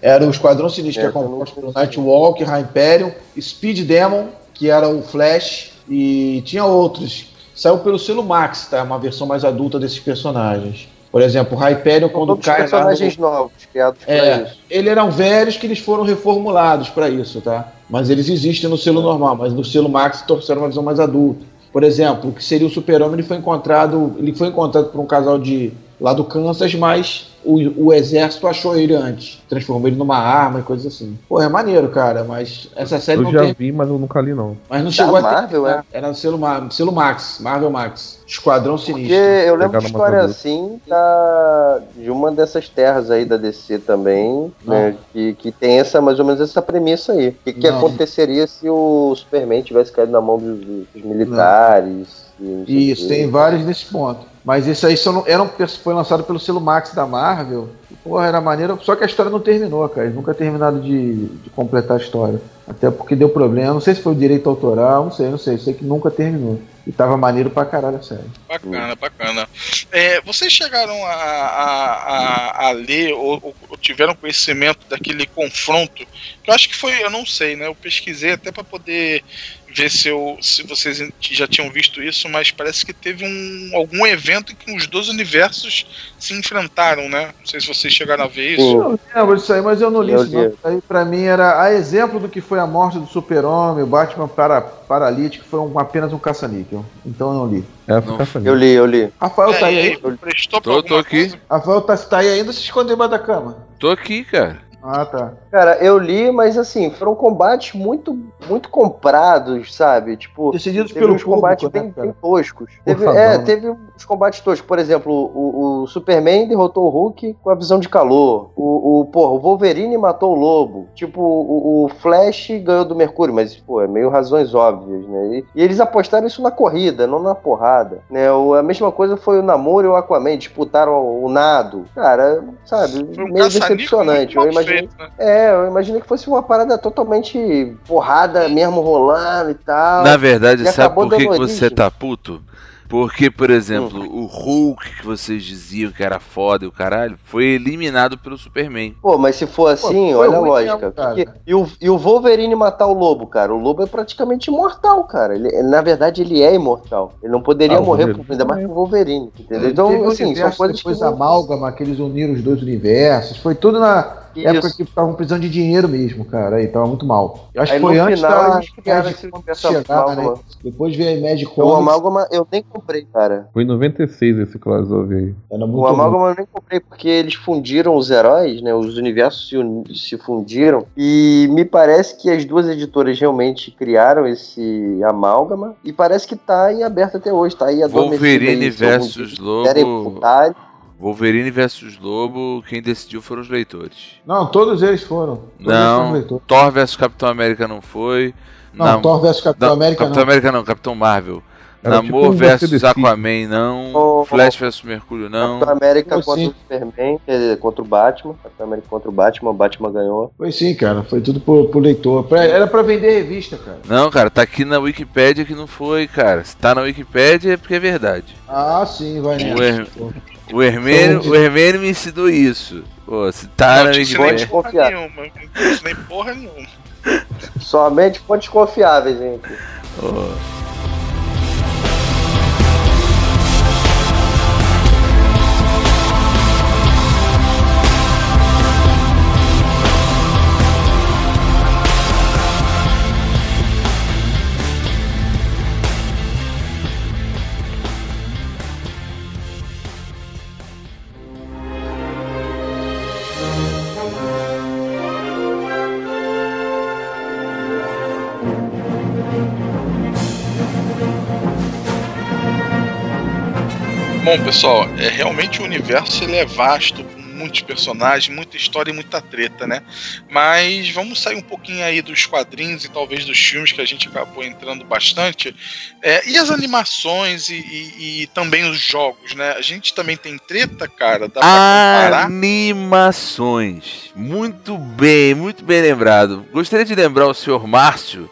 Era o Esquadrão Sinistro, É, que é composto conheço. Nightwalk, Hyperion, Speed Demon, que era o Flash, e tinha outros. saiu pelo selo Max, tá? Uma versão mais adulta desses personagens. Por exemplo, o Hyperion, quando Todos cai lá no- personagens novos criados pra É, isso. eles eram velhos que eles foram reformulados para isso, tá? Mas eles existem no selo normal, mas no selo Max trouxeram uma visão mais adulta. Por exemplo, o que seria o Super-Homem, ele foi encontrado, ele foi encontrado por um casal de lá do Kansas, mas o, o exército achou ele antes, transformou ele numa arma e coisas assim. Pô, é maneiro, cara, mas essa série Eu não já tem, vi, mas eu nunca li, não. mas não chegou a Marvel, ter, Era no selo, Ma- selo Max, Marvel Max, Esquadrão Porque Sinistro. eu lembro de história assim da, de uma dessas terras aí da DC também, né, que, que tem essa, mais ou menos essa premissa aí. O que, que aconteceria se o Superman tivesse caído na mão dos, dos militares? e Isso, tem vários nesse ponto. Mas isso aí só não, era um, foi lançado pelo selo Max da Marvel. Porra, era maneiro, só que a história não terminou, cara. Eles nunca terminaram de, de completar a história. Até porque deu problema. Não sei se foi o direito autoral, não sei, não sei. Sei que nunca terminou. E tava maneiro pra caralho a série. Bacana, bacana. É, vocês chegaram a, a, a, a ler ou, ou- ou tiveram conhecimento daquele confronto? Que eu acho que foi, eu não sei, né? Eu pesquisei até para poder ver se, eu, se vocês já tinham visto isso, mas parece que teve um, algum evento em que os dois universos se enfrentaram, né? Não sei se vocês chegaram a ver isso. Eu lembro disso aí, mas eu não li isso não. Aí pra mim era a exemplo do que foi a morte do super-homem, o Batman para, paralítico, foi um- apenas um caça-níquel. Então eu não li. É, Não. Eu li, eu li. Rafael tá É, aí, aí? prestou pra Tô- tô aqui. coisa? Rafael tá, tá aí ainda se escondeu embaixo da cama. Tô aqui, cara. Ah, tá. Cara, eu li, mas assim, foram combates muito, muito comprados, sabe? Tipo, Decididos teve pelo uns combates público, né, bem, cara? bem toscos. Teve, é, né? teve uns combates toscos. Por exemplo, o, o Superman derrotou o Hulk com a visão de calor. O, o, porra, o Wolverine matou o Lobo. Tipo, o, o Flash ganhou do Mercúrio, mas, pô, é meio razões óbvias, né? E, e eles apostaram isso na corrida, não na porrada. Né? O- a mesma coisa foi o Namor e o Aquaman, disputaram o, o nado. Cara, sabe, Foi um meio decepcionante. Eu mal né? é, eu imaginei que fosse uma parada totalmente porrada mesmo rolando e tal. Na verdade, sabe por que, que você tá puto? Porque, por exemplo, o Hulk que vocês diziam que era foda e o caralho, foi eliminado pelo Superman. Pô, mas se for assim, foi olha a lógica. mesmo, cara. Que- e, o, e o Wolverine matar o lobo, cara? O lobo é praticamente imortal, cara. Ele, na verdade, ele é imortal. Ele não poderia Ah, o morrer, Wolverine ainda mais também. pro Wolverine. Entendeu? Então, assim, são coisas que. depois amálgama, que eles uniram os dois universos. Foi tudo na época Isso. que estavam precisando de dinheiro mesmo, cara. Aí tava muito mal. Eu acho Aí que foi no antes final da Magic chegar, né? Depois veio a Magic O Comics. amálgama eu nem comprei, cara. Foi em 96 esse crossover aí. Era muito O Amálgama eu nem comprei porque eles fundiram os heróis, né? Os universos se, se fundiram. E me parece que as duas editoras realmente criaram esse amálgama. E parece que tá em aberto até hoje. Tá aí adormecido Wolverine versus Lobo. Wolverine versus Lobo, quem decidiu foram os leitores. Não, todos eles foram. Todos eles foram Não. Thor versus Capitão América não foi. Não, Nam- Thor vs Capitão não, América Capitão não. América não, Capitão Marvel. Era Namor tipo um versus. Aquaman não. Oh, Flash versus Mercúrio não. Capitão América Como contra assim? o Superman, quer dizer, contra o Batman. Capitão América contra o Batman, o Batman ganhou. Foi sim, cara. Foi tudo pro, pro leitor. Pra- era pra vender revista, cara. Não, cara, tá aqui na Wikipédia que não foi, cara. Se tá na Wikipédia é porque é verdade. Ah, sim, vai O, nessa. O, Hermênio, o Hermênio me ensinou isso. Pô, se tá Não te ensinei Wikipédia. porra nenhuma. Não ensinei porra nenhuma. Somente fontes confiáveis, gente. Ô, Bom, pessoal, é realmente o universo ele é vasto, com muitos personagens, muita história e muita treta, né? Mas vamos sair um pouquinho aí dos quadrinhos e talvez dos filmes que a gente acabou entrando bastante. É, e as animações e, e- e também os jogos, né? A gente também tem treta, cara. Dá pra? Animações. Muito bem, muito bem lembrado. Gostaria de lembrar o senhor Márcio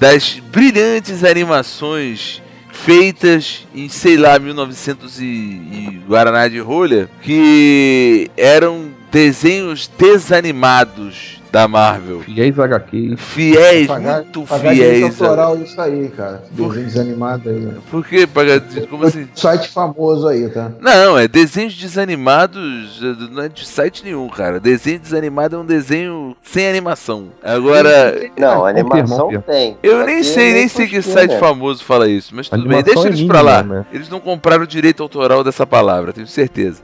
das brilhantes animações feitas em, sei lá, 1900 e, e Guaraná de rolha, que eram desenhos desanimados da Marvel. Fiéis HQ. Fiéis, Pagar, muito pagar direito fiéis. autoral isso aí, cara. Desenho desanimado aí. né? Por que pagar? Como assim? Site famoso aí, tá? Não, é desenhos desanimados, não é de site nenhum, cara. Desenho desanimado é um desenho sem animação. Agora, Não, animação tem. eu nem sei, nem sei que site né? famoso fala isso, mas tudo bem, deixa é eles pra lá. né? Eles não compraram o direito autoral dessa palavra, tenho certeza.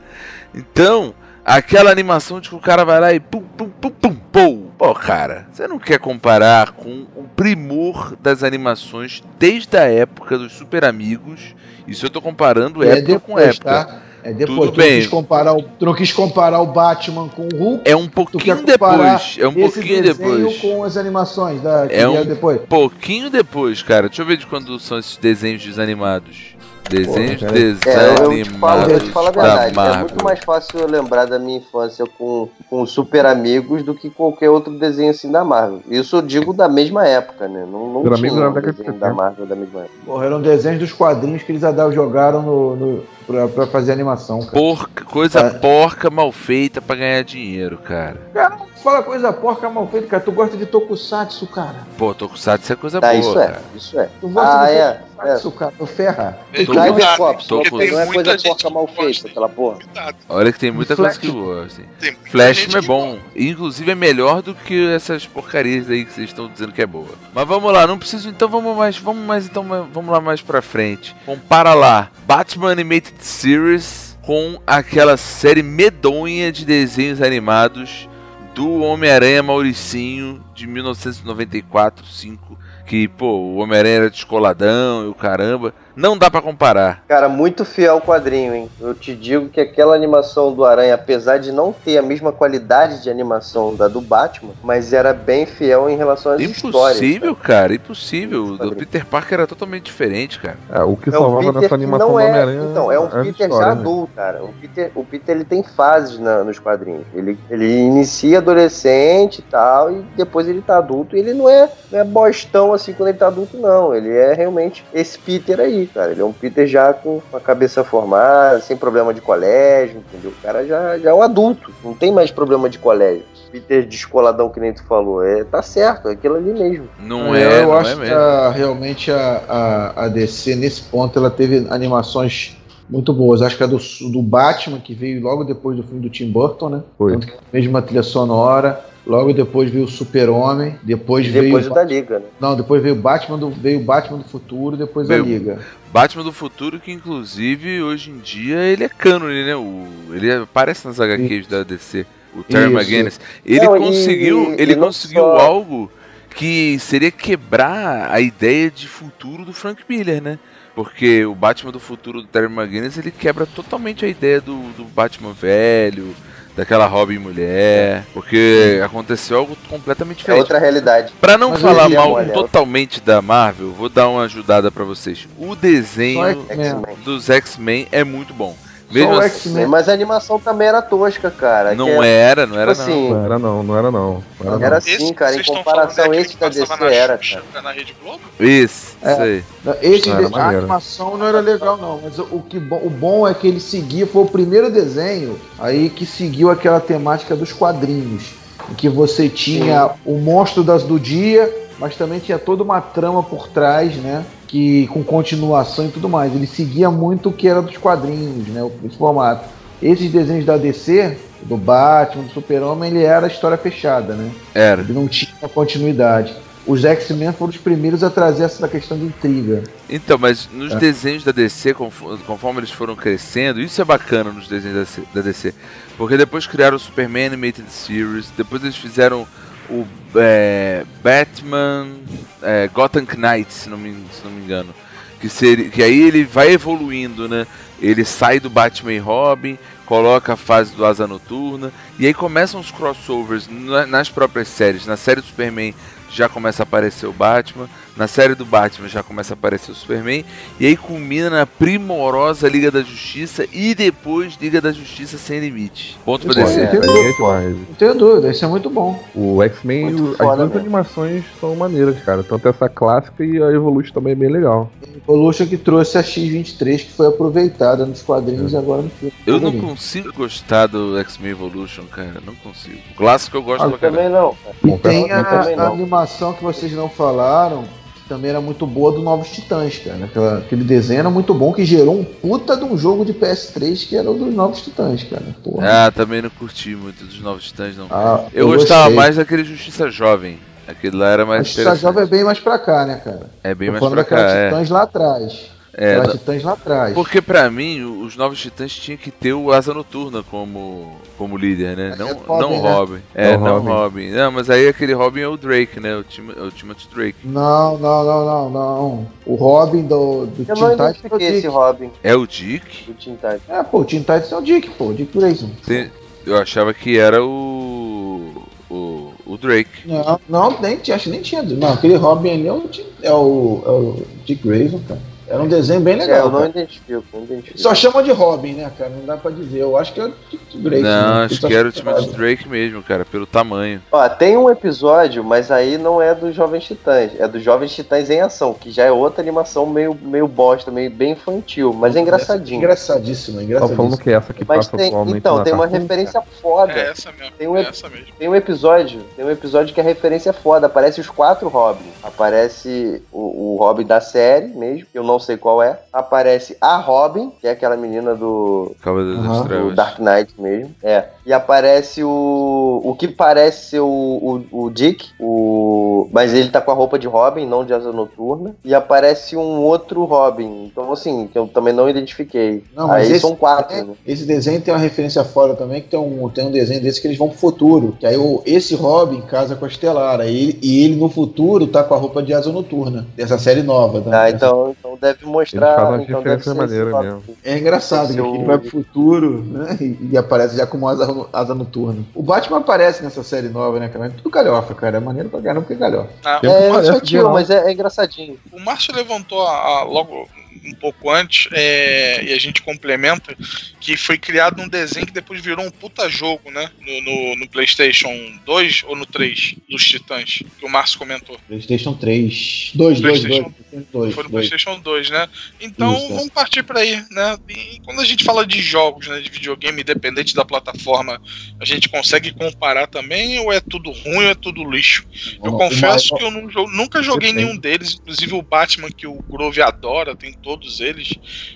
Então, aquela animação de que o cara vai lá e pum, pum, pum, pum, pum. Pô, cara, você não quer comparar com o primor das animações desde a época dos Super Amigos. Isso eu tô comparando É época com depois, época. tá? É depois. Tudo tu, bem. Não quis comparar o, tu não quis comparar o Batman com o Hulk. É um pouquinho depois. É um pouquinho depois. com as animações da É um- depois. Pouquinho depois, cara. Deixa eu ver de quando são esses desenhos desanimados. Desenhos cara. É, eu te falo, eu te desanimados falo a da verdade. É muito mais fácil eu lembrar da minha infância com, com Super Amigos do que qualquer outro desenho assim da Marvel. Isso eu digo da mesma época, né? Não, não Super tinha um desenho da 70. Marvel da mesma época. Porra, eram desenhos dos quadrinhos que eles jogaram no, no, pra, pra fazer animação, cara. Porca, coisa É. porca mal feita pra ganhar dinheiro, cara. Cara, não fala coisa porca mal feita, cara. Tu gosta de tokusatsu, cara. Pô, Tokusatsu é coisa Tá, boa, isso é, cara. isso é. Tu gosta Ah, de é. tokusatsu, cara. Tu ferra. Tem Tô que Snyder cuidar, Cops, tô porque com- tem não é coisa porca mal gosta, feita, aquela porra. Olha que tem muita coisa que Flash. boa, assim. Flash é que bom. Inclusive é melhor do que essas porcarias aí que vocês estão dizendo que é boa. Mas vamos lá, não preciso. Então vamos mais. Vamos mais então vamos lá mais pra frente. Compara lá. Batman Animated Series com aquela série medonha de desenhos animados do Homem-Aranha Mauricinho de 1994, 5. Que, pô, o Homem-Aranha era descoladão e o caramba. Não dá pra comparar. Cara, muito fiel ao quadrinho, hein? Eu te digo que aquela animação do Aranha, apesar de não ter a mesma qualidade de animação da do Batman, mas era bem fiel em relação às histórias. Impossível, cara, impossível. O do. Peter Parker era totalmente diferente, cara. É, o que É salvava Peter nessa animação não do é, Homem-Aranha. então, é um as Peter já histórias, né? adulto, cara. O Peter, o Peter ele tem fases na- nos quadrinhos. Ele, ele inicia adolescente e tal, e depois ele tá adulto. E ele não é, não é bostão assim quando ele tá adulto, não. Ele é realmente esse Peter aí, cara. Ele é um Peter já com a cabeça formada, sem problema de colégio, entendeu? O cara já, já é um adulto, não tem mais problema de colégio. Peter descoladão que nem tu falou, é, tá certo, é aquilo ali mesmo. Não É, é, eu não acho é que mesmo. a- realmente a, a, a DC, nesse ponto, ela teve animações muito boas. Acho que a do, do Batman, que veio logo depois do filme do Tim Burton, né? Foi. Tanto que mesma trilha sonora. Logo depois veio o Super-Homem. Depois, E veio. depois da Liga, né? Não, depois veio o Batman do, veio o Batman do Futuro, depois Veio- a Liga. Batman do Futuro, que inclusive hoje em dia ele é cânone, né? O, ele aparece nas HQs da DC. O Terry. McGinnis. Ele Não, e- conseguiu, e- ele e não conseguiu só- algo que seria quebrar a ideia de futuro do Frank Miller, né? Porque o Batman do futuro do Terry McGinnis, ele quebra totalmente a ideia do, do Batman velho, daquela Robin mulher, porque aconteceu algo completamente É diferente. outra realidade. Pra não Mas falar é mal olha, totalmente da Marvel, vou dar uma ajudada pra vocês. O desenho dos X-Men é muito bom. Mesmo assim. Mas a animação também era tosca, cara. não que era, não era tipo não. assim, Não era não, não era não. Não era, Era não. assim, cara, em comparação, é esse da DC na era, cara. Na Rede Globo? Isso, É. isso aí. Esse Era de- a animação não era legal, não. Mas o, que, bo- o bom é que ele seguia, foi o primeiro desenho aí que seguiu aquela temática dos quadrinhos. Em que você tinha o monstro das, do dia, mas também tinha toda uma trama por trás, né? Que, com continuação e tudo mais. Ele seguia muito o que era dos quadrinhos, né? Esse formato. Esses desenhos da DC, do Batman, do Super-Homem, ele era história fechada, né? Era. Ele não tinha continuidade. Os X-Men foram os primeiros a trazer essa questão de intriga. Então, mas nos É. desenhos da DC, confo- conforme eles foram crescendo, isso é bacana nos desenhos da DC. Porque depois criaram o Superman Animated Series, depois eles fizeram o é, Batman é, Gotham Knight, se não me, se não me engano. Que, seria, que aí ele vai evoluindo, né? Ele sai do Batman e Robin, coloca a fase do Asa Noturna, e aí começam os crossovers na- nas próprias séries. Na série do Superman já começa a aparecer o Batman. Na série do Batman já começa a aparecer o Superman. E aí culmina na primorosa Liga da Justiça e depois Liga da Justiça Sem Limite. Ponto pra descer. é. É. Não tenho dúvida, isso é muito bom. O X-Men, as duas mesmo. animações são maneiras, cara. Tanto essa clássica e a Evolution também é bem legal. Evolution que trouxe a X-23 que foi aproveitada nos quadrinhos e agora no filme. Eu não consigo gostar do X-Men Evolution, cara. Não consigo. O clássico eu gosto Ah, pra caralho. Também não. E Bom, tem a, a não. Animação que vocês não falaram, que também era muito boa do Novos Titãs, cara. Aquela- aquele desenho era muito bom que gerou um puta de um jogo de PS3 que era o dos Novos Titãs, cara. Porra. Ah, também não curti muito dos Novos Titãs, não. Ah, eu gostava gostei. mais daquele Justiça Jovem. Aquele lá era mais Justiça. Jovem é bem mais pra cá, né, cara? É bem Tô mais pra cá, é. Titãs lá atrás. É, não- Titãs lá atrás. Porque pra mim, os Novos Titãs tinham que ter o Asa Noturna como, como líder, né? É Não, Robin, não né? Robin. É, É o não Robin. Robin. Não, mas aí aquele Robin é o Drake, né? O, Tim, é o Timothy Drake. Não, não, não, não, não. O Robin do, do Eu Teen não Titans é o esse Dick. Robin É o Dick? do Teen Titans. É, pô, o Teen Titans é o Dick, pô, o Dick Grayson. Tem- eu achava que era o. O, o Drake. Não, não, nem, tinha- acho que nem tinha. Não, aquele Robin ali é o, Dick- é o, é o Dick Grayson, cara. Era um desenho bem É, legal. eu não cara. identifico, não identifico. Só chama de Robin, né, cara? Não dá pra dizer. Eu acho que é o Dick Grayson. Não, né? acho que era o Timothy Drake mesmo, cara, pelo tamanho. Ó, tem um episódio, mas aí não é dos Jovens Titãs, é dos Jovens Titãs em Ação, que já é outra animação meio, meio bosta, meio bem infantil, mas é engraçadinho. Engraçadíssimo, engraçadíssimo. falando que é essa que Mas passa tem, então, tem uma referência foda. É essa mesmo. Tem um é essa mesmo. Tem um episódio, tem um episódio que a referência é foda. Aparece os quatro Robin. Aparece o, o Robin da série mesmo, que eu não sei qual é. Aparece a Robin, que é aquela menina do, Cavaleiro das do. Dark Knight mesmo. É. E aparece o. O que parece ser o, o, o Dick, o. Mas ele tá com a roupa de Robin, não de asa noturna. E aparece um outro Robin. Então, assim, que eu também não identifiquei. Não, mas Aí esse- são quatro, né? Esse desenho tem uma referência fora também, que tem um, tem um desenho desse que eles vão pro futuro. Que aí o, esse Robin casa com a Estelar. aí e ele no futuro tá com a roupa de asa noturna. Dessa série nova. Tá? Ah, então, então deve mostrar. Uma então deve ser maneira mesmo. É engraçado, Esse que é ele vai pro futuro, né? E, e aparece já como asa, asa noturna. O Batman aparece nessa série nova, né, cara? É tudo galhofa, cara. É maneiro pra caramba porque é galhofa. Ah, É infantil, geral. mas é, é engraçadinho. O Márcio levantou a- a- logo um pouco antes, é, e a gente complementa, que foi criado um desenho que depois virou um puta jogo, né? No, no- no PlayStation 2 ou no 3 dos Titãs, que o Márcio comentou. PlayStation 3. 2, 2, 2. PlayStation- 2, Foi no 2. PlayStation 2, né? Então Isso, é. vamos partir pra aí, né? E quando a gente fala de jogos, né, de videogame, independente da plataforma, a gente consegue comparar também ou é tudo ruim ou é tudo lixo? Eu confesso que eu não nunca joguei nenhum deles, inclusive o Batman que o Grove adora, tem todos eles.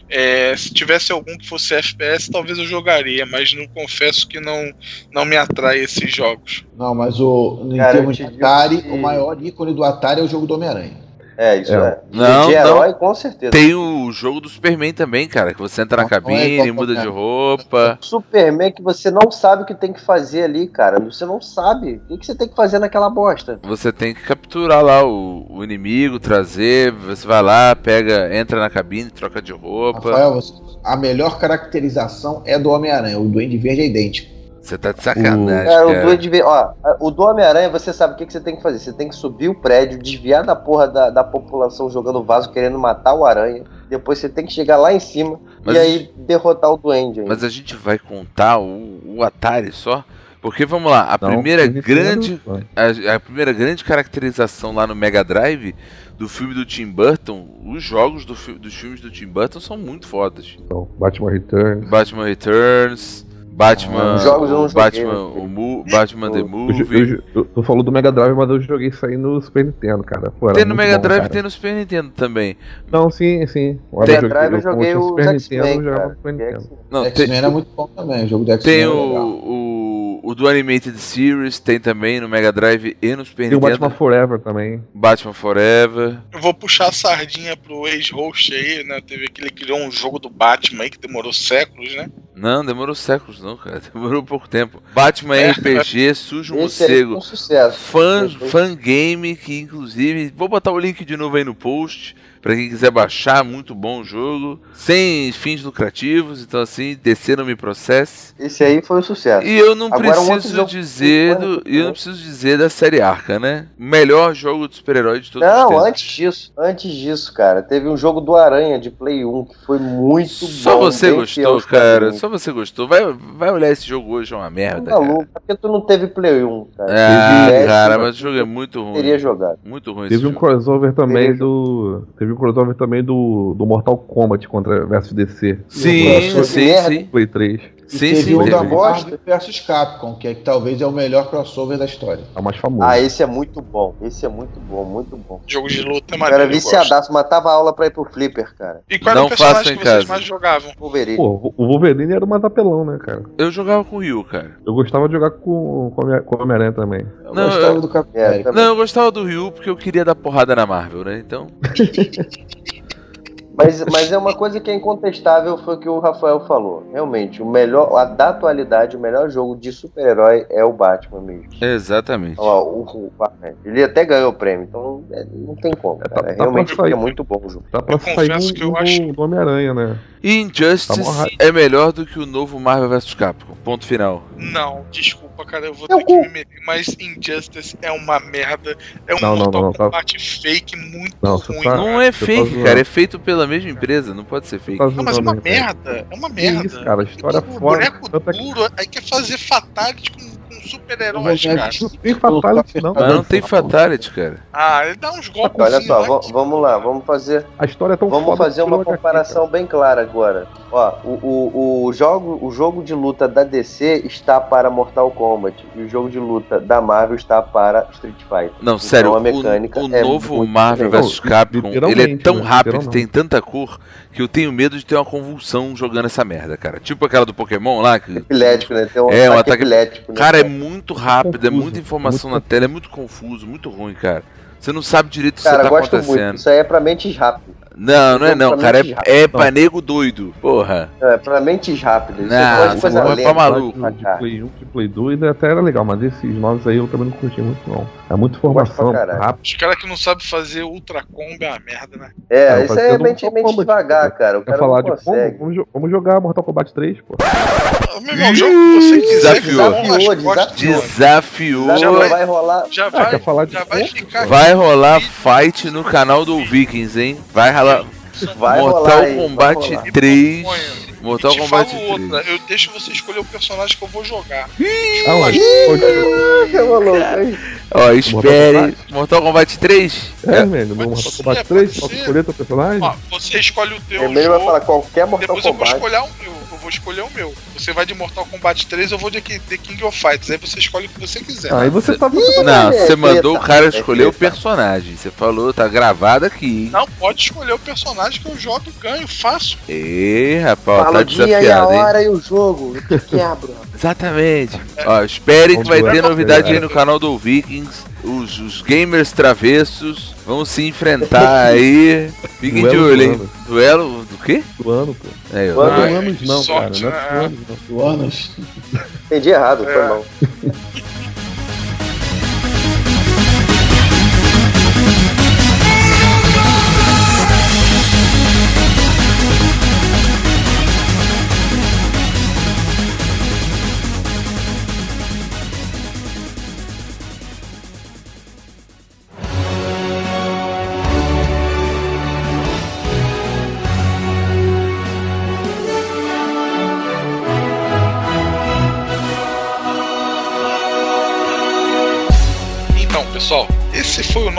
É, se tivesse algum que fosse FPS, talvez eu jogaria, mas não confesso que não, não me atrai esses jogos. Não, mas o, em Cara, termos de Atari, que- o maior ícone do Atari é o jogo do Homem-Aranha. É, isso É. é. Não, de não. herói, com certeza. Tem o jogo do Superman também, cara, que você entra na Não, não é cabine, igual muda de roupa. Superman que você não sabe o que tem que fazer ali, cara. Você não sabe. O que, que você tem que fazer naquela bosta? Você tem que capturar lá o, o inimigo, trazer, você vai lá, pega, entra na cabine, troca de roupa. Rafael, a melhor caracterização é do Homem-Aranha. O Duende Verde é idêntico. Você tá de sacanagem, Cara, o cara. Duende Verde, ó, o do Homem-Aranha, você sabe o que, que você tem que fazer. Você tem que subir o prédio, desviar da porra da, da população jogando vaso, querendo matar o aranha. Depois você tem que chegar lá em cima Mas- e aí derrotar o Duende. ainda. Mas a gente vai contar o, o Atari só? Porque vamos lá, a Não, primeira grande a, a primeira grande caracterização lá no Mega Drive do filme do Tim Burton, os jogos do fi- dos filmes do Tim Burton são muito fodas. Então, Batman Returns. Batman Returns, Batman, Ah, os jogos eu não joguei, Batman, né? o Mu- Batman The Eu- Eu, Movie. eu, eu, tu falou do Mega Drive, mas eu joguei isso aí no Super Nintendo, cara. Pô, Tem no Mega bom, Drive, cara. tem no Super Nintendo também. Não, sim, sim. O Tem- Mega Drive eu joguei tinha o Super Nintendo, eu jogava no Super Nintendo. Não, tem, X-Men era muito bom também. O jogo do X-Men tem o, legal. O, o do Animated Series, tem também no Mega Drive e no Super o Nintendo. Batman Forever também. Batman Forever. Eu vou puxar a sardinha pro ex-host aí, né? Teve que ele criou um jogo do Batman aí que demorou séculos, né? Não, demorou séculos não, cara. Demorou pouco tempo. Batman É. RPG, Sujo Morcego. um sucesso. Fã, fan game que inclusive vou botar o link de novo aí no post Pra quem quiser baixar, muito bom o jogo. Sem fins lucrativos, então assim, DC não me processe. Esse aí foi um sucesso. E eu não Agora, um preciso jogo- dizer do, eu não preciso dizer da série Arca, né? Melhor jogo de super-herói de todos os Não, tempos. antes disso, antes disso, cara, teve um jogo do Aranha de Play 1 que foi muito Só bom. você bem fiel gostou, cara. Só você gostou. Vai, vai olhar esse jogo hoje, é uma merda, Tá cara. porque tu não teve Play 1, cara. Ah, tivesse, cara, mas o jogo é muito ruim. Teria jogado. Muito ruim esse Teve um jogo. crossover também do. Teve um crossover também do, do Mortal Kombat contra versus DC. Sim, sim, sim. Play 3. Sim, teve sim, o teve. da Marvel vs Capcom, que, é, que talvez é o melhor crossover da história. É o mais famoso. Ah, esse é muito bom. Esse é muito bom, muito bom. Jogo de luta é maneiro. gosto. viciadaço, matava a aula pra ir pro Flipper, cara. E qual era o personagem que vocês casa. mais jogavam? Wolverine. Pô, o Wolverine era mais apelão, né, cara? Eu jogava com o Ryu, cara. Eu gostava de jogar com, com, minha- com o Homem-Aranha também. Eu Não, gostava eu- do Capitão É. Não, eu gostava do Ryu porque eu queria dar porrada na Marvel, né? Então. Mas, mas é uma coisa que é incontestável, foi o que o Rafael falou. Realmente, o melhor, a da atualidade, o melhor jogo de super-herói é o Batman mesmo. Exatamente. Ó, o, o Batman. Ele até ganhou o prêmio, então é, não tem como, É, tá- cara. tá Realmente pra sair. é muito bom o jogo. Dá pra Eu sair que eu acho- do Homem-Aranha, né? E Injustice Tá é melhor do que o novo Marvel vs Capcom. Ponto final. Não, desculpa, cara, eu vou Meu ter que me meter, mas Injustice é uma merda. É um Não, Mortal não, não, tá- Kombat fake muito Não, ruim. tá- cara. Não é você tá fake, zoando. cara. É feito pela mesma empresa. Não pode ser fake. Tá Não, mas é uma né, merda. É uma Que merda. isso, cara? A história é o foda. boneco é que duro, aí quer fazer fatality com, com super-heróis, cara. não tem fatality, não. Mas não tem fatality, cara. Ah, ele dá uns golpes. Olha só, va- vamos lá, vamos fazer, A história é tão vamos foda fazer uma comparação bem clara agora. Ó, o, o, o, jogo, o jogo de luta da DC está para Mortal Kombat e o jogo de luta da Marvel está para Street Fighter. Não, Então, sério, a o, mecânica o é novo Marvel vs Capcom, ele é tão né? rápido, tem tanta cor, que eu tenho medo de ter uma convulsão jogando essa merda, cara. Tipo aquela do Pokémon lá, que... Epilético, né? Tem um, É, um ataque, ataque- epilético, né? Cara, é muito rápido, é confuso, muita informação muito na tela, é muito confuso, muito ruim, cara. Você não sabe direito o que Cara, você tá gosto muito. acontecendo. Isso aí é pra mentes rápidas. Não, não é não, cara. É, é Não. pra nego doido. Porra. É, pra mentes rápidas. Isso Não, é coisa de essa coisa porra é pra maluco. Play 1, de Play 2 até era legal, mas esses novos aí eu também não curti muito, não. É muita informação, caralho. rápido. Os caras que não sabem fazer Ultra Combo é uma merda, né? É, Cara, isso pode aí é mente, mente Kombat, devagar, cara. cara. O Quer cara falar não de consegue. como? Vamos, jo- vamos jogar Mortal Kombat 3, pô. Meu irmão, jogo que você Desafiou. Desafiou, Desafiou. Já Já não vai- vai rolar. Já Ah, vai, quer falar de já vai ficar Vai rolar fight no canal do Vikings, hein? Vai rolar Vai Mortal rolar Kombat rolar. 3. Mortal e te Kombat falo 3. outra, eu deixo você escolher o personagem que eu vou jogar. Aonde? Onde? Que? Ó, espere. Kombat? Mortal Kombat 3? É, velho, no Pode Mortal Kombat pode 3, posso ser. escolher teu personagem? Ó, você escolhe o teu Primeiro vai jogo, falar qualquer Mortal depois eu vou Kombat. escolher o meu. Eu vou escolher o meu. Você vai de Mortal Kombat 3, eu vou de The King of Fighters. Aí você escolhe o que você quiser. Aí você tá. Você Não, é você mandou o cara é escolher o personagem. Você falou, tá gravado aqui. hein? Não, pode escolher o personagem que eu jogo e ganho, faço. Ê, rapaz, Fala tá o dia e a desafiado, hein? hora e o jogo. Quebro. Exatamente. Ó, espere que vai ter novidade aí no canal do Vikings. Os, os gamers travessos vão se enfrentar aí. Fiquem de olho, hein? do ano. Duelo do quê? do ano, pô. É, eu- Não é não, sorte, cara. Não é né? anos não. Do Anos. Entendi errado, foi É. mal.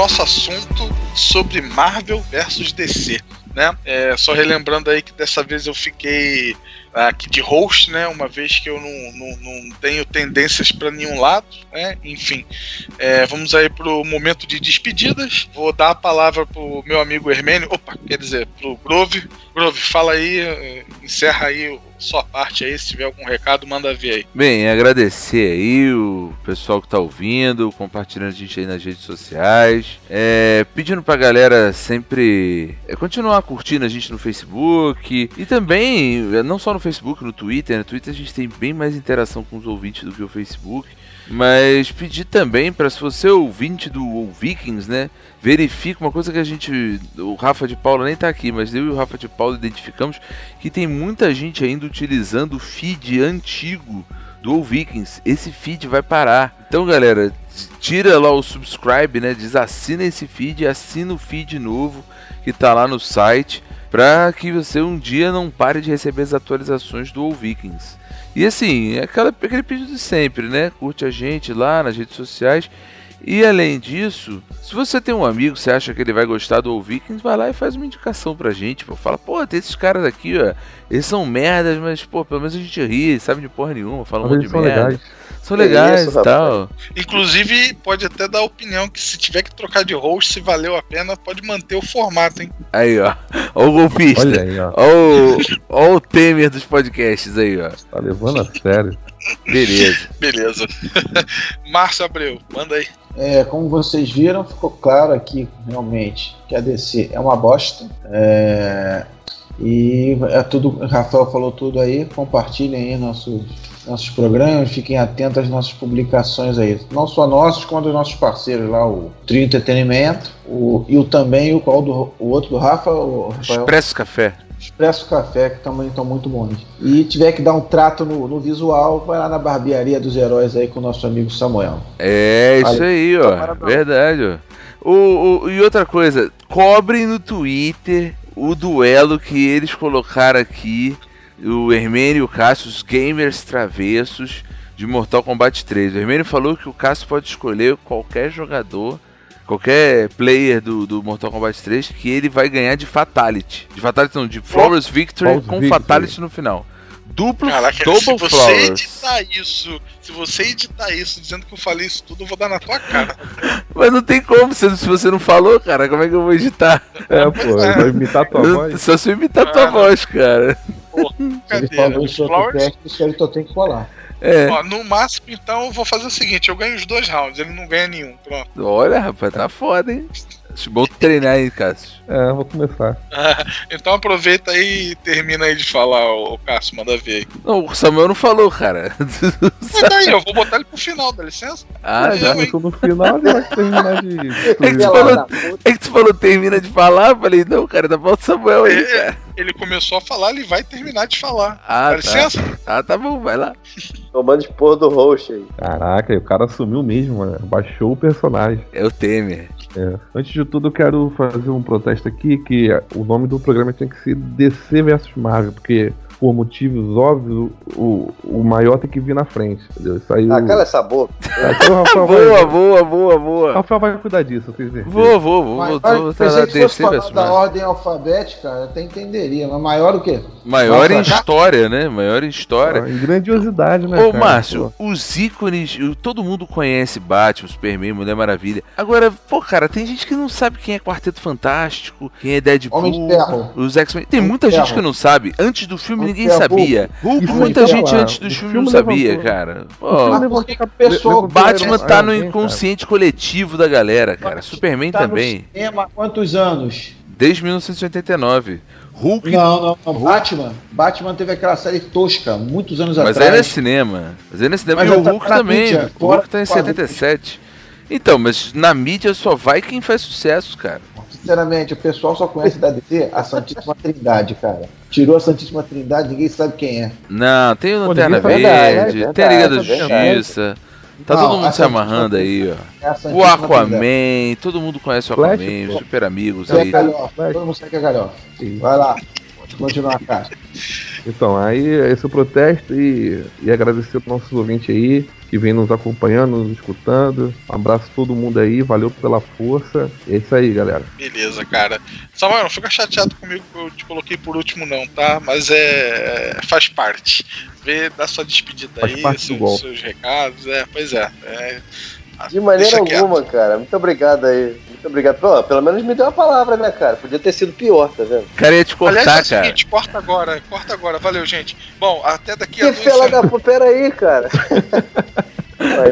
nosso assunto sobre Marvel versus DC. Né? É, só relembrando aí que dessa vez eu fiquei aqui de host, né? Uma vez que eu não, não, não tenho tendências para nenhum lado, né? Enfim, é, vamos aí pro momento de despedidas. Vou dar a palavra pro meu amigo Hermênio, opa, quer dizer, pro Grove. Grove, fala aí, eh, encerra aí sua parte aí, se tiver algum recado, manda ver aí. Bem, agradecer aí o pessoal que tá ouvindo, compartilhando a gente aí nas redes sociais. É, pedindo pra galera sempre é, continuar curtindo a gente no Facebook. E também, é, não só no Facebook, no Twitter. No Twitter a gente tem bem mais interação com os ouvintes do que o Facebook. Mas pedir também para se você é ouvinte do Vikings, né? Verifique uma coisa que a gente. O Rafa de Paula nem tá aqui, mas eu e o Rafa de Paula identificamos que tem muita gente ainda utilizando o feed antigo do Vikings. Esse feed vai parar. Então, galera, tira lá o subscribe, né? Desassina esse feed assina o feed novo que tá lá no site para que você um dia não pare de receber as atualizações do Vikings. E assim, é aquela, aquele pedido de sempre, né? Curte a gente lá nas redes sociais. E além disso, se você tem um amigo, você acha que ele vai gostar do Vikings, vai lá e faz uma indicação pra gente. Pô. Fala, pô, tem esses caras aqui, ó. Eles são merdas, mas, pô, pelo menos a gente ri, sabe de porra nenhuma, fala um monte de merda. Legais. São legais isso, e tal. Inclusive, pode até dar a opinião que se tiver que trocar de host, se valeu a pena, pode manter o formato, hein? Aí, ó. Ó o golpista. Olha aí, ó. Ó o, ó o Temer dos podcasts aí, ó. Tá levando a sério. Beleza. Beleza. Márcio Abreu, manda aí. É, como vocês viram, ficou claro aqui realmente que a DC é uma bosta. É, e é tudo, o Rafael falou tudo aí. Compartilhem aí nossos, nossos programas, fiquem atentos às nossas publicações aí. Não só nossos, quanto os nossos parceiros lá, o Trio Entretenimento, o, e o também o qual do o outro do Rafa, o Rafael. Expresso Café. Expresso Café, que também estão muito bons. E tiver que dar um trato no, no, visual, vai lá na barbearia dos heróis aí com o nosso amigo Samuel. É, isso aí, ó. Verdade, ó. O, o, e outra coisa, cobrem no Twitter o duelo que eles colocaram aqui, o Hermênio e o Cássio, os gamers travessos de Mortal Kombat 3. O Hermênio falou que o Cássio pode escolher qualquer jogador qualquer player do, do Mortal Kombat 3 que ele vai ganhar de Fatality. De Fatality não, de Flawless Victory com Victory. Fatality no final. Duplo Caraca, Double se você Flowers. editar isso, se você editar isso dizendo que eu falei isso tudo, eu vou dar na tua cara. Mas não tem como, se, você não falou, cara, como é que eu vou editar? É, pô, vai imitar tua voz. Só se eu imitar ah, tua voz, cara. Cadê? Ele falou isso outro teste, isso ele tem que falar. É. Ó, no máximo, então, eu vou fazer o seguinte: eu ganho os dois rounds, ele não ganha nenhum. Pronto. Olha, rapaz, tá foda, hein? Bom treinar aí, Cássio. É, vou começar. então aproveita aí e termina aí de falar, o Cássio, manda ver aí. Não, o Samuel não falou, cara. Mas daí, eu vou botar ele pro final, dá licença? Ah, já eu, no final ele vai terminar de. É que, tu falou, é que tu falou termina de falar, eu falei, não, cara, dá pra o Samuel aí, é, cara. Ele começou a falar, ele vai terminar de falar. Ah, dá tá. licença? Ah, tá bom, vai lá. Tomando de porra do host aí. Caraca, o cara sumiu mesmo, mano. Baixou o personagem. É o Temer. É. Antes de tudo, eu quero fazer um protesto aqui que o nome do programa tem que ser DC versus Marvel, porque por motivos óbvios, o, o maior tem que vir na frente, entendeu? Isso aí. Ah, cala essa boca. Então, boa, vai... boa, boa, boa. Rafael vai cuidar disso, vocês verem. Vou, vou, vou. Mas, vou, vou que fosse falar da ordem alfabética, eu até entenderia, mas maior o quê? Maior em história, né? Maior em história. Ah, em grandiosidade, né? Ô, cara? Márcio, pô. os ícones, todo mundo conhece Batman, Superman, Mulher Maravilha. Agora, pô, cara, tem gente que não sabe quem é Quarteto Fantástico, quem é Deadpool, Homem de Ferro. os X-Men. Tem muita gente que não sabe. Antes do filme, ninguém sabia. Hulk, muita gente antes dos filmes não sabia, cara. Pô, Batman tá no inconsciente coletivo da galera, cara. Superman tá também. há quantos anos? Desde 1989. Hulk. Não, não, não. Batman. Batman teve aquela série tosca, muitos anos Mas atrás. Mas aí é cinema. Mas aí é cinema. Mas e o tá Hulk tá também. Mídia, o Hulk tá em 77. Então, mas na mídia só vai quem faz sucesso, cara. Sinceramente, o pessoal só conhece da DC a Santíssima Trindade, cara. Tirou a Santíssima Trindade, ninguém sabe quem é. Não, tem o Lanterna Verde, é tem a Liga da Justiça. Tá não, todo mundo se amarrando aí, ó. É o Aquaman, todo mundo conhece o Aquaman, Flash, super amigos aí. todo mundo sabe que é galhofa. Vai lá, pode continuar, cara. Então, aí esse é o protesto e, e agradecer aos nossos ouvintes aí que vem nos acompanhando, nos escutando. Um abraço a todo mundo aí, valeu pela força. É isso aí, galera. Beleza, cara. Samuel, não fica chateado comigo que eu te coloquei por último, não, tá? Mas é. é faz parte. Vê da sua despedida faz aí, seus, seus, recados. É, pois é. é de maneira alguma, cara. Muito obrigado aí. Muito obrigado. Pô, pelo menos me deu a palavra, né, cara? Podia ter sido pior, tá vendo? Cara, ia te cortar, Aliás, é o seguinte, corta agora, corta agora. Valeu, gente. Bom, até daqui que a dois fela da... Pera aí, cara.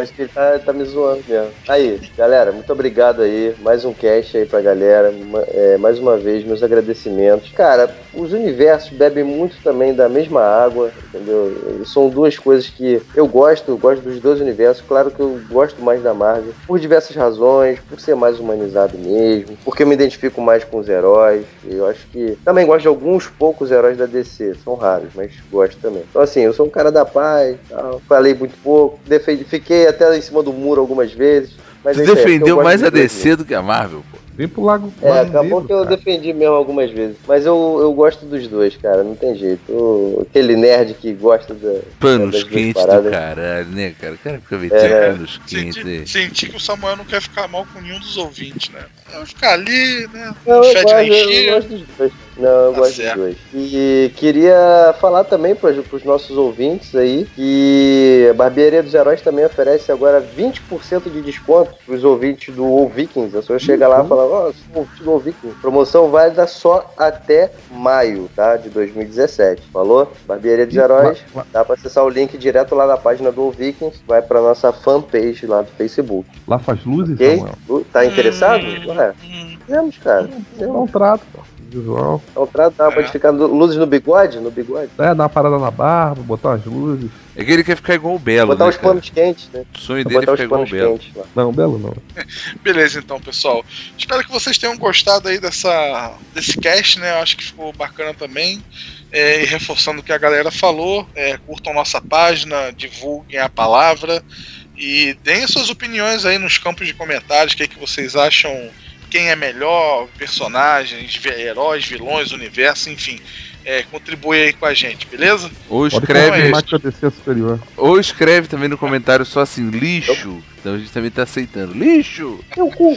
acho que ele tá, tá me zoando mesmo. Aí, galera, muito obrigado aí. Mais um cast aí pra galera. É, mais uma vez, meus agradecimentos. Cara, os universos bebem muito também da mesma água, entendeu? São duas coisas que eu gosto, gosto dos dois universos. Claro que eu gosto mais da Marvel por diversas razões, por ser mais humanizado mesmo, porque eu me identifico mais com os heróis. Eu acho que também gosto de alguns poucos heróis da DC, são raros, mas gosto também. Então assim, eu sou um cara da paz, tal, falei muito pouco, defendi, fiquei até em cima do muro algumas vezes. Mas Tu é defendeu eu gosto mais a DC do que a Marvel, pô. Vem pro Lago. é, Lago acabou Negro, que eu cara. defendi mesmo algumas vezes. Mas eu, eu gosto dos dois, cara. Não tem jeito. O- aquele nerd que gosta da, Panos quentes do caralho, né, cara? O cara fica metendo É. panos quentes Senti, aí. senti que o Samuel não quer ficar mal com nenhum dos ouvintes, né? Eu ficar ali, né? Não, eu gosto, eu, cheio. gosto dos dois. Não, eu Tá gosto certo. dos dois. E queria falar também para os nossos ouvintes aí que a Barbearia dos Heróis também oferece agora 20% de desconto para os ouvintes do All Vikings. É só chegar lá e falar, ó, sou ouvinte do All Vikings. Promoção válida só até maio, tá? De 2017. Falou? Barbearia dos Heróis. Dá para acessar o link direto lá na página do All Vikings. Vai para nossa fanpage lá do Facebook. Lá faz luzes, Ok? Samuel. Tá interessado? Hum, Ué, hum. temos, cara. Dá um trato, pô. Visual. Então, tra- dá, É. pode ficar luzes no bigode? No bigode. É, dar uma parada na barba, botar umas luzes. É que ele quer ficar igual o Belo, Botar né, os cara? panos quentes, né? O sonho dele é ficar igual o Belo. quentes. Não, belo não. Beleza, então, pessoal. Espero que vocês tenham gostado aí dessa, desse cast, né? Eu acho que ficou bacana também. É, e reforçando o que a galera falou, é, curtam nossa página, divulguem a palavra e deem as suas opiniões aí nos campos de comentários. O que, é que vocês acham? Quem é melhor? Personagens, heróis, vilões, universo, enfim. É, contribui aí com a gente, beleza? Ou escreve, é superior. ou escreve também no comentário só assim, lixo. Então a gente também tá aceitando. Lixo! Meu cu.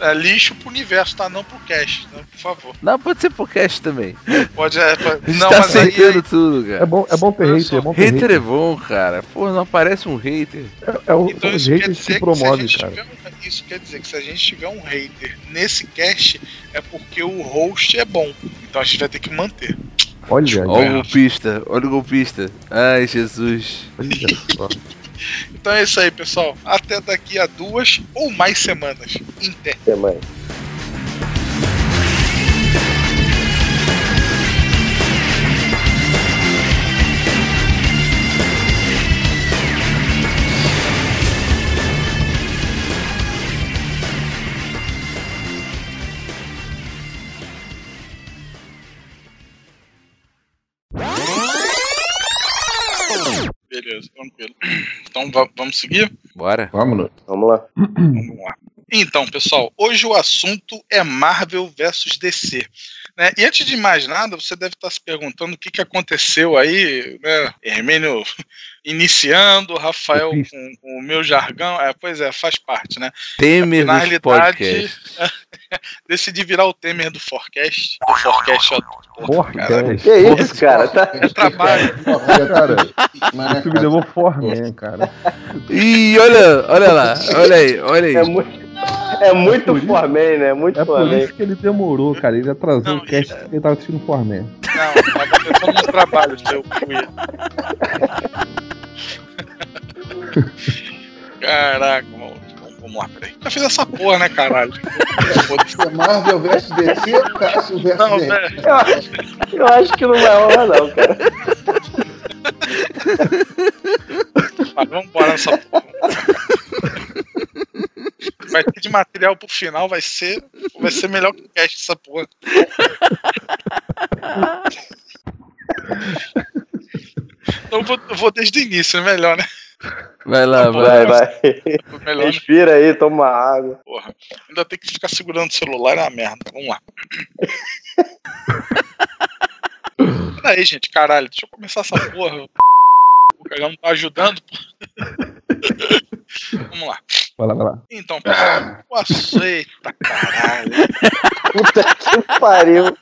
É, lixo pro universo, tá? Não pro cast, né? Por favor. Não, pode ser podcast também. Pode. É, pode- A gente não, tá mas aí, aceitando tudo, É cara. bom, é bom ter hater, só, é bom ter Hater hater. é bom, cara. Pô, não aparece um hater. É, é o, Então são os haters que que, promove, se a gente cara. tiver um, isso quer dizer que se a gente tiver um hater nesse cast é porque o host é bom. Então a gente vai ter que manter. Olha, Olha o golpista, olha o golpista. Ai, Jesus. Então é isso aí, pessoal. Até daqui a duas ou mais semanas. Inter. Até mais. Beleza, tranquilo. Então va- vamos seguir? Bora. Vamos. Vamos lá. Vamos lá. Então, pessoal, hoje o assunto é Marvel versus DC. né? E antes de mais nada, você deve estar se perguntando o que, que aconteceu aí, né? Hermênio iniciando, Rafael com, com o meu jargão. É, pois é, faz parte, né? Temer Na realidade. Decidi virar o Temer do Forecast. Do Forecast, ó. Cara. Que isso, cara? Tá... É trabalho. Cara, Mas, Você me levou Forman, cara. Ih, olha, olha lá, olha aí, olha aí. É muito, é muito por isso- Forman, né? Muito É por Forman. isso que ele demorou, cara. Ele atrasou Não, o cast porque ele tava assistindo Forman. Não, tava pensando no trabalho, seu. Caraca, mano. Vamos, lá, peraí. Já fiz essa porra, né, caralho? É Marvel versus DC, Cássio versus Não. Eu acho, eu acho que não vai rolar, não, cara. Mas vamos embora nessa porra. Vai ter de material pro final, vai ser, vai ser melhor que o cast essa porra. Então eu vou, eu vou desde o início, é melhor, né? Vai lá, Vai, vai. vai. Melhor, né? Respira aí, toma água. Porra. Ainda tem que ficar segurando o celular, é uma merda. Vamos lá. Peraí, gente, caralho, deixa eu começar essa porra. O cara não tá ajudando. pô. Vamos lá. Vai lá, vai lá. Então, pessoal, o aceita, caralho. Puta que pariu.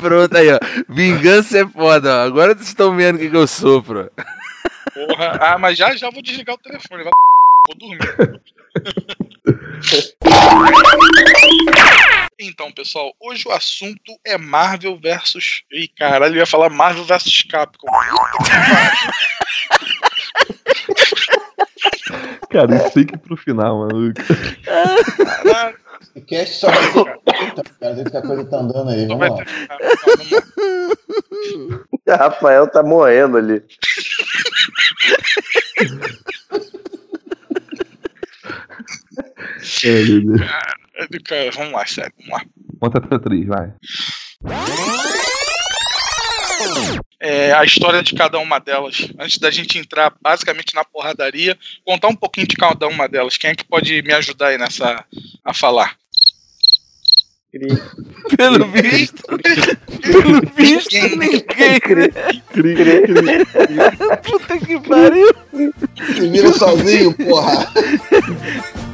Pronto aí, ó. Vingança é foda, ó. Agora vocês estão vendo o que, que eu sofro. Porra. Ah, mas já já vou desligar o telefone. Vai... Vou dormir. Então, pessoal, hoje o assunto é Marvel versus. Ih, caralho, eu ia falar Marvel versus Capcom. Cara, isso fica pro final, mano. Caralho. cast só vai ter. Eita, cara, jeito que a coisa tá andando aí. Vamos lá. vamos lá. Rafael tá morrendo ali. É, meu Deus. Cara, vamos lá, sério, vamos lá. Conta até três, vai. É, a história de cada uma delas. Antes da gente entrar basicamente na porradaria, contar um pouquinho de cada uma delas. Quem é que pode me ajudar aí nessa a falar? Pelo visto. Pelo visto, ninguém. Puta que pariu. Vira sozinho, porra.